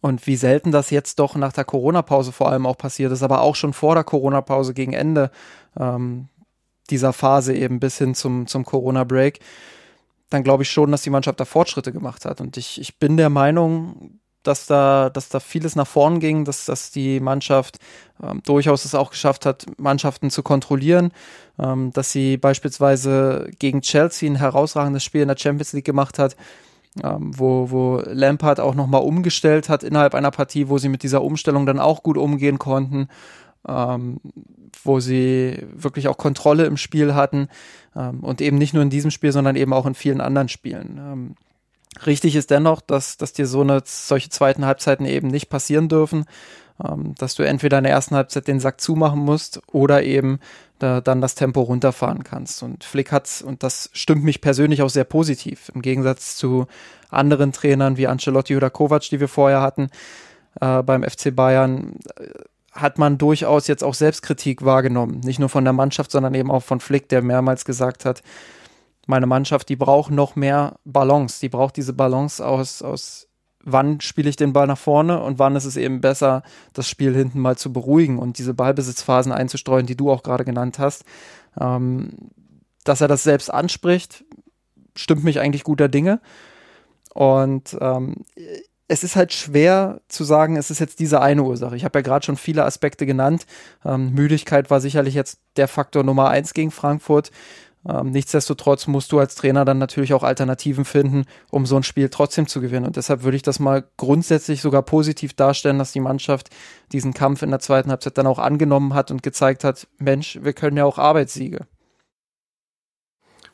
und wie selten das jetzt doch nach der Corona-Pause vor allem auch passiert ist, aber auch schon vor der Corona-Pause gegen Ende ähm, dieser Phase eben bis hin zum, zum Corona-Break, dann glaube ich schon, dass die Mannschaft da Fortschritte gemacht hat. Und ich, ich bin der Meinung, dass da, dass da vieles nach vorn ging, dass, dass die Mannschaft ähm, durchaus es auch geschafft hat, Mannschaften zu kontrollieren, ähm, dass sie beispielsweise gegen Chelsea ein herausragendes Spiel in der Champions League gemacht hat, ähm, wo, wo Lampard auch nochmal umgestellt hat innerhalb einer Partie, wo sie mit dieser Umstellung dann auch gut umgehen konnten, ähm, wo sie wirklich auch Kontrolle im Spiel hatten ähm, und eben nicht nur in diesem Spiel, sondern eben auch in vielen anderen Spielen. Ähm, richtig ist dennoch, dass, dass dir so eine, solche zweiten Halbzeiten eben nicht passieren dürfen, dass du entweder in der ersten Halbzeit den Sack zumachen musst oder eben da, dann das Tempo runterfahren kannst. Und Flick hat's, und das stimmt mich persönlich auch sehr positiv, im Gegensatz zu anderen Trainern wie Ancelotti oder Kovac, die wir vorher hatten äh, beim FC Bayern, äh, hat man durchaus jetzt auch Selbstkritik wahrgenommen. Nicht nur von der Mannschaft, sondern eben auch von Flick, der mehrmals gesagt hat, meine Mannschaft, die braucht noch mehr Balance. Die braucht diese Balance aus, aus wann spiele ich den Ball nach vorne und wann ist es eben besser, das Spiel hinten mal zu beruhigen und diese Ballbesitzphasen einzustreuen, die du auch gerade genannt hast. Ähm, dass er das selbst anspricht, stimmt mich eigentlich guter Dinge. Und ähm, es ist halt schwer zu sagen, es ist jetzt diese eine Ursache. Ich habe ja gerade schon viele Aspekte genannt. Ähm, Müdigkeit war sicherlich jetzt der Faktor Nummer eins gegen Frankfurt. Ähm, nichtsdestotrotz musst du als Trainer dann natürlich auch Alternativen finden, um so ein Spiel trotzdem zu gewinnen. Und deshalb würde ich das mal grundsätzlich sogar positiv darstellen, dass die Mannschaft diesen Kampf in der zweiten Halbzeit dann auch angenommen hat und gezeigt hat, Mensch, wir können ja auch Arbeitssiege.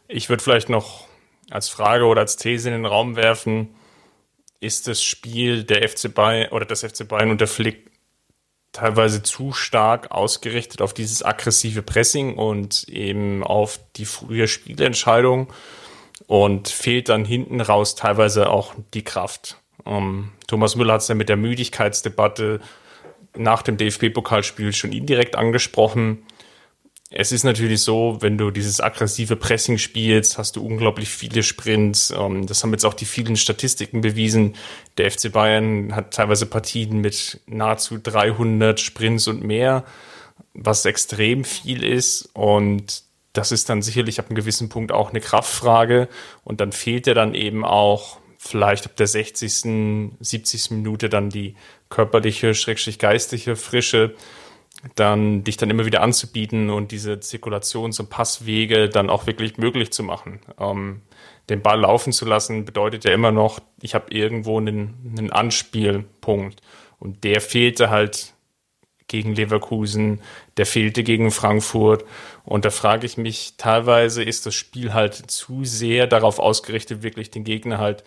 Ich würde vielleicht noch als Frage oder als These in den Raum werfen, ist das Spiel der FC Bayern oder das FC Bayern unter Flick teilweise zu stark ausgerichtet auf dieses aggressive Pressing und eben auf die frühe Spielentscheidung und fehlt dann hinten raus teilweise auch die Kraft. Um, ähm, Thomas Müller hat es ja mit der Müdigkeitsdebatte nach dem DFB-Pokalspiel schon indirekt angesprochen es ist natürlich so, wenn du dieses aggressive Pressing spielst, hast du unglaublich viele Sprints. Ähm, das haben jetzt auch die vielen Statistiken bewiesen. Der FC Bayern hat teilweise Partien mit nahezu 300 Sprints und mehr, was extrem viel ist. Und das ist dann sicherlich ab einem gewissen Punkt auch eine Kraftfrage. Und dann fehlt dir dann eben auch vielleicht ab der 60., 70. Minute dann die körperliche, schrägstrich geistige Frische dann dich dann immer wieder anzubieten und diese Zirkulations- und Passwege dann auch wirklich möglich zu machen. Ähm, den Ball laufen zu lassen bedeutet ja immer noch, ich habe irgendwo einen, einen Anspielpunkt und der fehlte halt gegen Leverkusen, der fehlte gegen Frankfurt und da frage ich mich, teilweise ist das Spiel halt zu sehr darauf ausgerichtet, wirklich den Gegner halt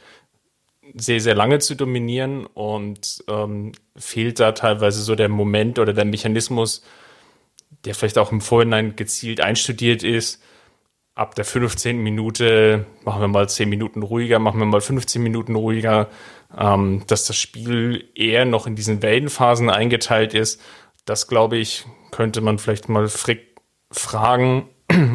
sehr, sehr lange zu dominieren und ähm, fehlt da teilweise so der Moment oder der Mechanismus, der vielleicht auch im Vorhinein gezielt einstudiert ist. Ab der 15. Minute machen wir mal 10 Minuten ruhiger, machen wir mal 15 Minuten ruhiger, ähm, dass das Spiel eher noch in diesen Wellenphasen eingeteilt ist. Das glaube ich, könnte man vielleicht mal Frick fragen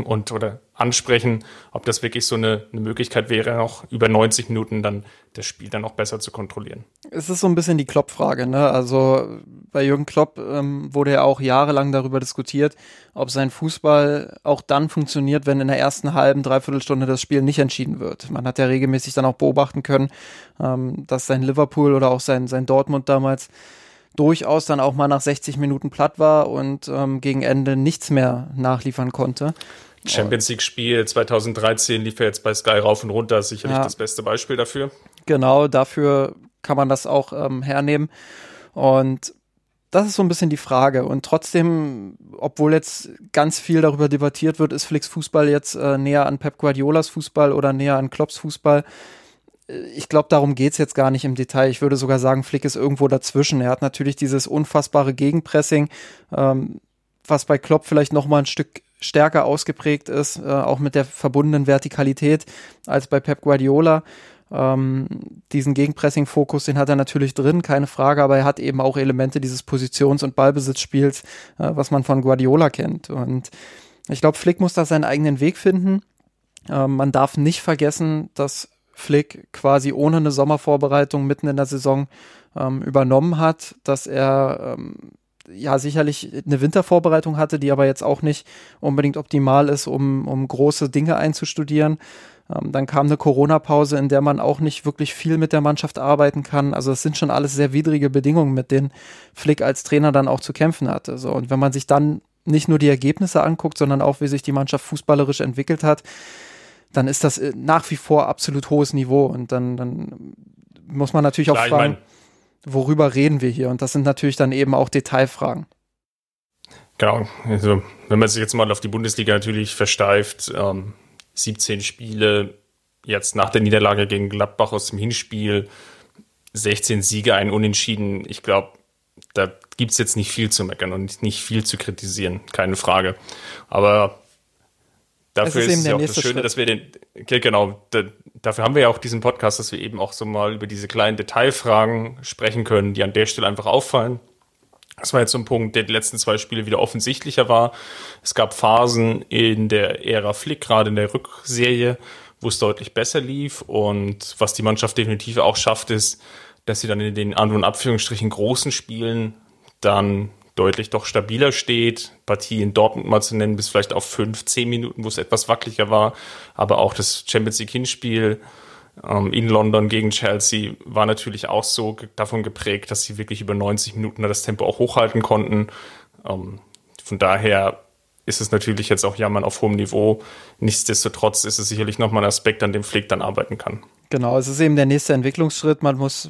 und oder ansprechen, ob das wirklich so eine, eine Möglichkeit wäre, auch über 90 Minuten dann das Spiel dann auch besser zu kontrollieren. Es ist so ein bisschen die Klopp-Frage, ne? Also bei Jürgen Klopp ähm, wurde ja auch jahrelang darüber diskutiert, ob sein Fußball auch dann funktioniert, wenn in der ersten halben, dreiviertel Stunde das Spiel nicht entschieden wird. Man hat ja regelmäßig dann auch beobachten können, ähm, dass sein Liverpool oder auch sein, sein Dortmund damals durchaus dann auch mal nach 60 Minuten platt war und ähm, gegen Ende nichts mehr nachliefern konnte. Champions League Spiel 2013 lief ja jetzt bei Sky rauf und runter, sicherlich ja. das beste Beispiel dafür. Genau, dafür kann man das auch ähm, hernehmen. Und das ist so ein bisschen die Frage. Und trotzdem, obwohl jetzt ganz viel darüber debattiert wird, ist Flicks Fußball jetzt äh, näher an Pep Guardiolas Fußball oder näher an Klopps Fußball? Äh, ich glaube, darum geht es jetzt gar nicht im Detail. Ich würde sogar sagen, Flick ist irgendwo dazwischen. Er hat natürlich dieses unfassbare Gegenpressing, ähm, was bei Klopp vielleicht noch mal ein Stück stärker ausgeprägt ist, äh, auch mit der verbundenen Vertikalität als bei Pep Guardiola. Ähm, diesen Gegenpressing-Fokus, den hat er natürlich drin, keine Frage, aber er hat eben auch Elemente dieses Positions- und Ballbesitzspiels, äh, was man von Guardiola kennt. Und ich glaube, Flick muss da seinen eigenen Weg finden. Ähm, man darf nicht vergessen, dass Flick quasi ohne eine Sommervorbereitung mitten in der Saison ähm, übernommen hat, dass er ähm, ja sicherlich eine Wintervorbereitung hatte, die aber jetzt auch nicht unbedingt optimal ist, um, um große Dinge einzustudieren. Ähm, dann kam eine Corona-Pause, in der man auch nicht wirklich viel mit der Mannschaft arbeiten kann. Also es sind schon alles sehr widrige Bedingungen, mit denen Flick als Trainer dann auch zu kämpfen hatte. So, und wenn man sich dann nicht nur die Ergebnisse anguckt, sondern auch, wie sich die Mannschaft fußballerisch entwickelt hat, dann ist das äh, nach wie vor absolut hohes Niveau. Und dann, dann muss man natürlich Klar, auch fragen. Ich mein worüber reden wir hier? Und das sind natürlich dann eben auch Detailfragen. Genau, also wenn man sich jetzt mal auf die Bundesliga natürlich versteift, ähm, 17 Spiele, jetzt nach der Niederlage gegen Gladbach aus dem Hinspiel, 16 Siege, ein Unentschieden. Ich glaube, da gibt es jetzt nicht viel zu meckern und nicht viel zu kritisieren, keine Frage. Aber dafür ist, ist es ja auch das Schöne, Schritt. dass wir den, genau, dafür haben wir ja auch diesen Podcast, dass wir eben auch so mal über diese kleinen Detailfragen sprechen können, die an der Stelle einfach auffallen. Das war jetzt so ein Punkt, der die letzten zwei Spiele wieder offensichtlicher war. Es gab Phasen in der Ära Flick, gerade in der Rückserie, wo es deutlich besser lief. Und was die Mannschaft definitiv auch schafft, ist, dass sie dann in den anderen Abführungsstrichen großen Spielen dann deutlich doch stabiler steht. Partie in Dortmund mal zu nennen, bis vielleicht auf fünf, zehn Minuten, wo es etwas wackeliger war. Aber auch das Champions League Hinspiel ähm, in London gegen Chelsea war natürlich auch so davon geprägt, dass sie wirklich über 90 Minuten das Tempo auch hochhalten konnten. Ähm, von daher ist es natürlich jetzt auch Jammern auf hohem Niveau. Nichtsdestotrotz ist es sicherlich nochmal ein Aspekt, an dem Pfleg dann arbeiten kann. Genau, es ist eben der nächste Entwicklungsschritt. Man muss,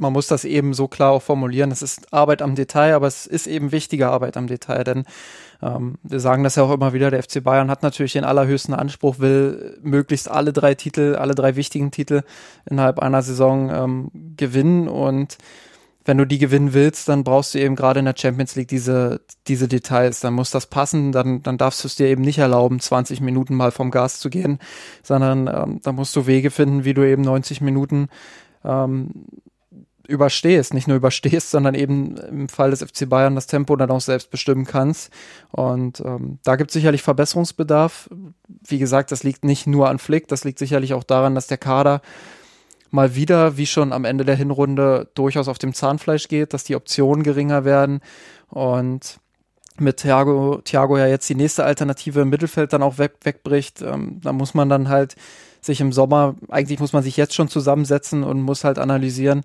man muss das eben so klar auch formulieren. Es ist Arbeit am Detail, aber es ist eben wichtige Arbeit am Detail, denn ähm, wir sagen das ja auch immer wieder, der FC Bayern hat natürlich den allerhöchsten Anspruch, will möglichst alle drei Titel, alle drei wichtigen Titel innerhalb einer Saison ähm, gewinnen und wenn du die gewinnen willst, dann brauchst du eben gerade in der Champions League diese, diese Details. Dann muss das passen, dann, dann darfst du es dir eben nicht erlauben, 20 Minuten mal vom Gas zu gehen, sondern ähm, da musst du Wege finden, wie du eben 90 Minuten ähm, überstehst, nicht nur überstehst, sondern eben im Fall des FC Bayern das Tempo dann auch selbst bestimmen kannst. Und ähm, da gibt es sicherlich Verbesserungsbedarf. Wie gesagt, das liegt nicht nur an Flick, das liegt sicherlich auch daran, dass der Kader mal wieder, wie schon am Ende der Hinrunde, durchaus auf dem Zahnfleisch geht, dass die Optionen geringer werden und mit Thiago, Thiago ja jetzt die nächste Alternative im Mittelfeld dann auch weg, wegbricht, ähm, da muss man dann halt sich im Sommer, eigentlich muss man sich jetzt schon zusammensetzen und muss halt analysieren,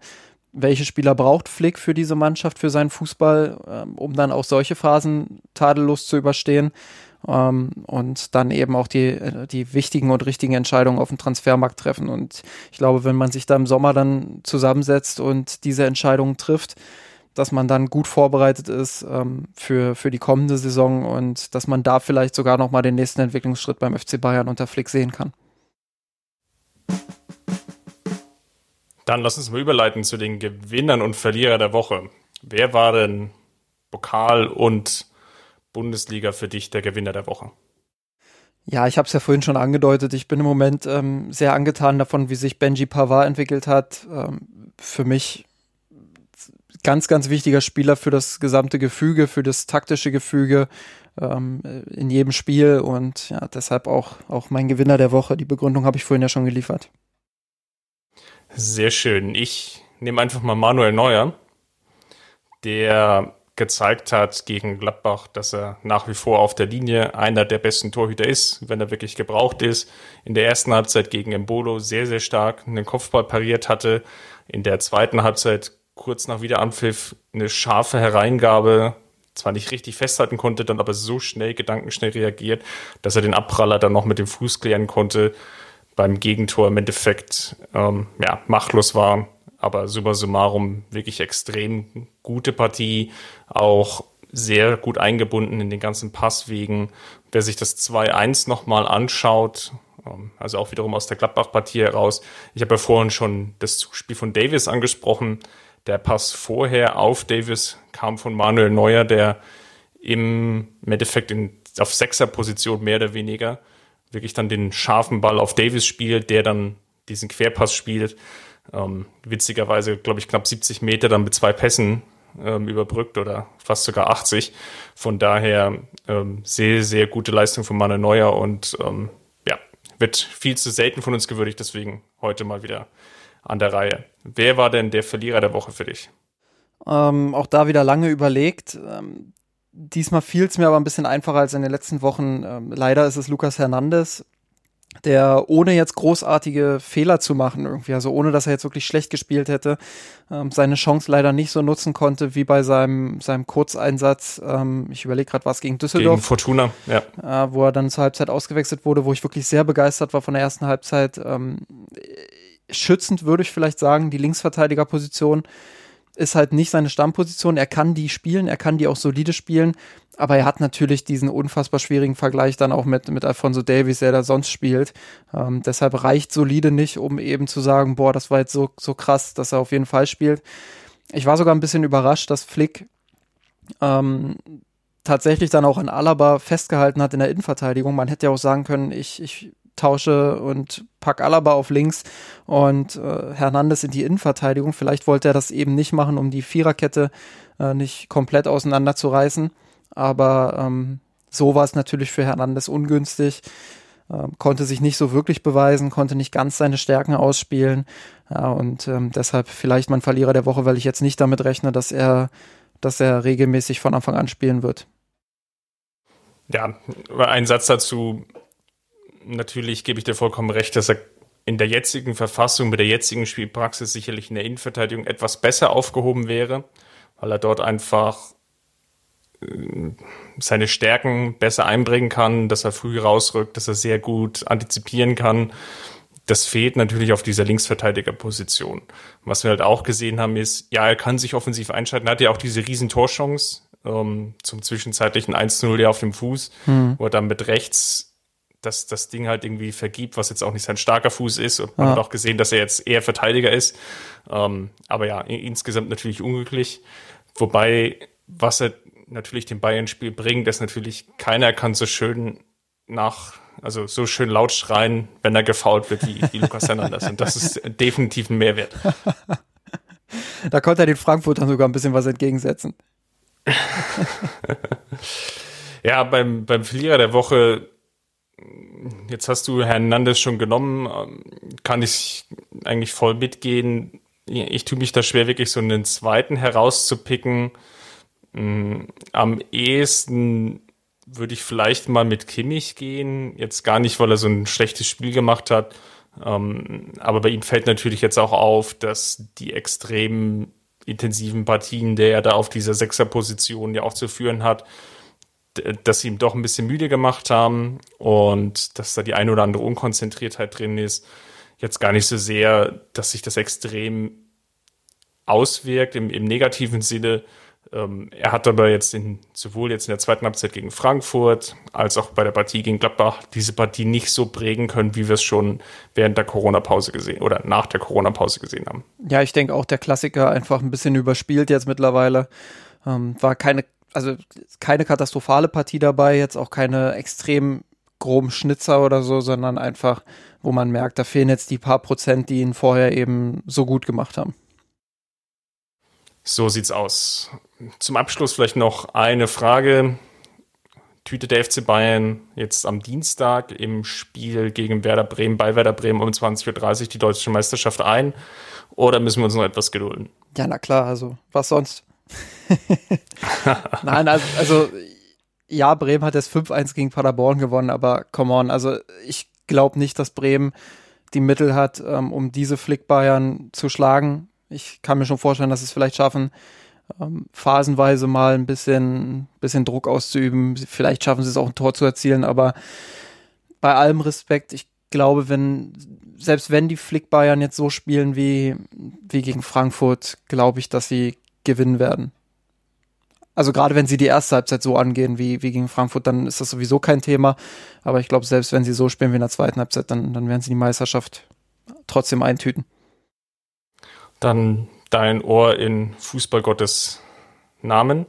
welche Spieler braucht Flick für diese Mannschaft, für seinen Fußball, ähm, um dann auch solche Phasen tadellos zu überstehen ähm, und dann eben auch die, äh, die wichtigen und richtigen Entscheidungen auf dem Transfermarkt treffen. Und ich glaube, wenn man sich da im Sommer dann zusammensetzt und diese Entscheidungen trifft, dass man dann gut vorbereitet ist ähm, für, für die kommende Saison und dass man da vielleicht sogar nochmal den nächsten Entwicklungsschritt beim FC Bayern unter Flick sehen kann. Dann lass uns mal überleiten zu den Gewinnern und Verlierer der Woche. Wer war denn Pokal und Bundesliga für dich der Gewinner der Woche? Ja, ich habe es ja vorhin schon angedeutet. Ich bin im Moment ähm, sehr angetan davon, wie sich Benji Pavard entwickelt hat. Ähm, für mich ganz, ganz wichtiger Spieler für das gesamte Gefüge, für das taktische Gefüge ähm, in jedem Spiel und ja, deshalb auch, auch mein Gewinner der Woche. Die Begründung habe ich vorhin ja schon geliefert. Sehr schön. Ich nehme einfach mal Manuel Neuer, der gezeigt hat gegen Gladbach, dass er nach wie vor auf der Linie einer der besten Torhüter ist, wenn er wirklich gebraucht ist. In der ersten Halbzeit gegen Embolo sehr, sehr stark einen Kopfball pariert hatte. In der zweiten Halbzeit kurz nach Wiederanpfiff eine scharfe Hereingabe, zwar nicht richtig festhalten konnte, dann aber so schnell, gedankenschnell reagiert, dass er den Abpraller dann noch mit dem Fuß klären konnte beim Gegentor im Endeffekt ähm, ja, machtlos war. Aber summa summarum wirklich extrem gute Partie, auch sehr gut eingebunden in den ganzen Passwegen. Wer sich das 2-1 nochmal anschaut, ähm, also auch wiederum aus der Gladbach-Partie heraus, ich habe ja vorhin schon das Zuspiel von Davis angesprochen. Der Pass vorher auf Davis kam von Manuel Neuer, der im Endeffekt in, auf Sechser-Position mehr oder weniger wirklich dann den scharfen Ball auf Davis spielt, der dann diesen Querpass spielt. Ähm, witzigerweise, glaube ich, knapp 70 Meter dann mit zwei Pässen ähm, überbrückt oder fast sogar 80. Von daher ähm, sehr, sehr gute Leistung von Manuel Neuer und ähm, ja, wird viel zu selten von uns gewürdigt, deswegen heute mal wieder an der Reihe. Wer war denn der Verlierer der Woche für dich? Ähm, auch da wieder lange überlegt. Diesmal fiel es mir aber ein bisschen einfacher als in den letzten Wochen. Ähm, leider ist es Lukas Hernandez, der ohne jetzt großartige Fehler zu machen irgendwie, also ohne dass er jetzt wirklich schlecht gespielt hätte, ähm, seine Chance leider nicht so nutzen konnte wie bei seinem, seinem Kurzeinsatz. Ähm, ich überlege gerade, was gegen Düsseldorf. Gegen Fortuna, ja. Äh, wo er dann zur Halbzeit ausgewechselt wurde, wo ich wirklich sehr begeistert war von der ersten Halbzeit. Ähm, schützend würde ich vielleicht sagen, die Linksverteidigerposition ist halt nicht seine Stammposition. Er kann die spielen, er kann die auch solide spielen, aber er hat natürlich diesen unfassbar schwierigen Vergleich dann auch mit, mit Alfonso Davies, der da sonst spielt. Ähm, deshalb reicht solide nicht, um eben zu sagen, boah, das war jetzt so, so krass, dass er auf jeden Fall spielt. Ich war sogar ein bisschen überrascht, dass Flick ähm, tatsächlich dann auch an Alaba festgehalten hat in der Innenverteidigung. Man hätte ja auch sagen können, ich, ich tausche und pack Alaba auf links und äh, Hernandez in die Innenverteidigung. Vielleicht wollte er das eben nicht machen, um die Viererkette äh, nicht komplett auseinanderzureißen. Aber ähm, so war es natürlich für Hernandez ungünstig. Ähm, konnte sich nicht so wirklich beweisen, konnte nicht ganz seine Stärken ausspielen. Ja, und ähm, deshalb vielleicht mein Verlierer der Woche, weil ich jetzt nicht damit rechne, dass er, dass er regelmäßig von Anfang an spielen wird. Ja, ein Satz dazu natürlich gebe ich dir vollkommen recht, dass er in der jetzigen Verfassung, mit der jetzigen Spielpraxis sicherlich in der Innenverteidigung etwas besser aufgehoben wäre, weil er dort einfach äh, seine Stärken besser einbringen kann, dass er früh rausrückt, dass er sehr gut antizipieren kann. Das fehlt natürlich auf dieser Linksverteidigerposition. Was wir halt auch gesehen haben, ist, ja, er kann sich offensiv einschalten, hat ja auch diese riesen Torchance ähm, zum zwischenzeitlichen 1-0 auf dem Fuß, hm. wo er dann mit rechts das, das Ding halt irgendwie vergibt, was jetzt auch nicht sein starker Fuß ist. Und man ja. hat auch gesehen, dass er jetzt eher Verteidiger ist. Ähm, aber ja, insgesamt natürlich unglücklich. Wobei, was er natürlich dem Bayern-Spiel bringt, ist natürlich, keiner kann so schön nach, also so schön laut schreien, wenn er gefault wird wie, wie Lukas Hernandez. Und das ist definitiv ein Mehrwert. da konnte er den Frankfurtern sogar ein bisschen was entgegensetzen. ja, beim, beim Verlierer der Woche Jetzt hast du Hernandez schon genommen, ähm, kann ich eigentlich voll mitgehen. Ich tue mich da schwer, wirklich so einen zweiten herauszupicken. Mm, am ehesten würde ich vielleicht mal mit Kimmich gehen. Jetzt gar nicht, weil er so ein schlechtes Spiel gemacht hat. Ähm, aber bei ihm fällt natürlich jetzt auch auf, dass die extrem intensiven Partien, der er da auf dieser Sechserposition ja auch zu führen hat, dass sie ihm doch ein bisschen müde gemacht haben und dass da die eine oder andere Unkonzentriertheit drin ist. Jetzt gar nicht so sehr, dass sich das extrem auswirkt im, im negativen Sinne. Ähm, er hat aber jetzt in, sowohl jetzt in der zweiten Halbzeit gegen Frankfurt als auch bei der Partie gegen Gladbach diese Partie nicht so prägen können, wie wir es schon während der Corona-Pause gesehen oder nach der Corona-Pause gesehen haben. Ja, ich denke auch der Klassiker einfach ein bisschen überspielt jetzt mittlerweile. Ähm, war keine also keine katastrophale Partie dabei, jetzt auch keine extrem groben Schnitzer oder so, sondern einfach, wo man merkt, da fehlen jetzt die paar Prozent, die ihn vorher eben so gut gemacht haben. So sieht's aus. Zum Abschluss vielleicht noch eine Frage. Tüte der FC Bayern jetzt am Dienstag im Spiel gegen Werder Bremen bei Werder Bremen um 20.30 Uhr die deutsche Meisterschaft ein? Oder müssen wir uns noch etwas gedulden? Ja, na klar, also was sonst? Nein, also, also ja, Bremen hat jetzt 5-1 gegen Paderborn gewonnen, aber come on, also ich glaube nicht, dass Bremen die Mittel hat, ähm, um diese Flick-Bayern zu schlagen. Ich kann mir schon vorstellen, dass sie es vielleicht schaffen, ähm, phasenweise mal ein bisschen, bisschen Druck auszuüben. Vielleicht schaffen sie es auch ein Tor zu erzielen, aber bei allem Respekt, ich glaube, wenn, selbst wenn die Flick-Bayern jetzt so spielen wie, wie gegen Frankfurt, glaube ich, dass sie gewinnen werden. Also gerade wenn sie die erste Halbzeit so angehen wie, wie gegen Frankfurt, dann ist das sowieso kein Thema. Aber ich glaube, selbst wenn sie so spielen wie in der zweiten Halbzeit, dann, dann werden sie die Meisterschaft trotzdem eintüten. Dann dein Ohr in Fußballgottes Namen.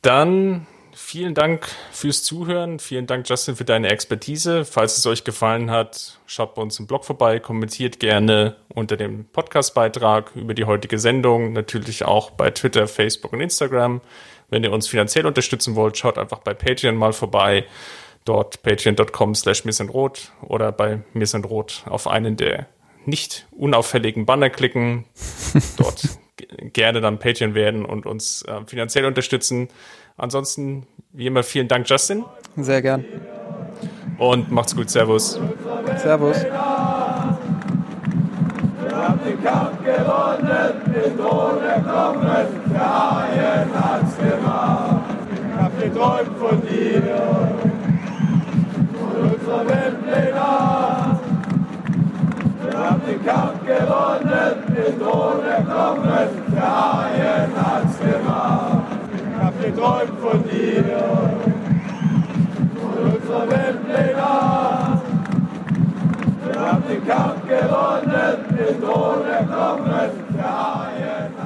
Dann vielen Dank fürs Zuhören. Vielen Dank, Justin, für deine Expertise. Falls es euch gefallen hat, schaut bei uns im Blog vorbei, kommentiert gerne unter dem Podcastbeitrag über die heutige Sendung, natürlich auch bei Twitter, Facebook und Instagram. Wenn ihr uns finanziell unterstützen wollt, schaut einfach bei Patreon mal vorbei. Dort patreon.com slash rot oder bei rot auf einen der nicht unauffälligen Banner klicken. Dort gerne dann Patreon werden und uns äh, finanziell unterstützen. Ansonsten, wie immer, vielen Dank, Justin. Sehr gern. Und macht's gut. Servus. Servus. Wir haben den Kampf gewonnen, den Thron erkommen, der Haien hat's gemacht. Ich hab geträumt von dir und unserer Weltpläne. Wir haben den Kampf gewonnen, den Thron erkommen, der Haien hat's gemacht wir träumen von dir. Und unserer Welt legal. Wir haben den Kampf gewonnen, den Tod erkommen, der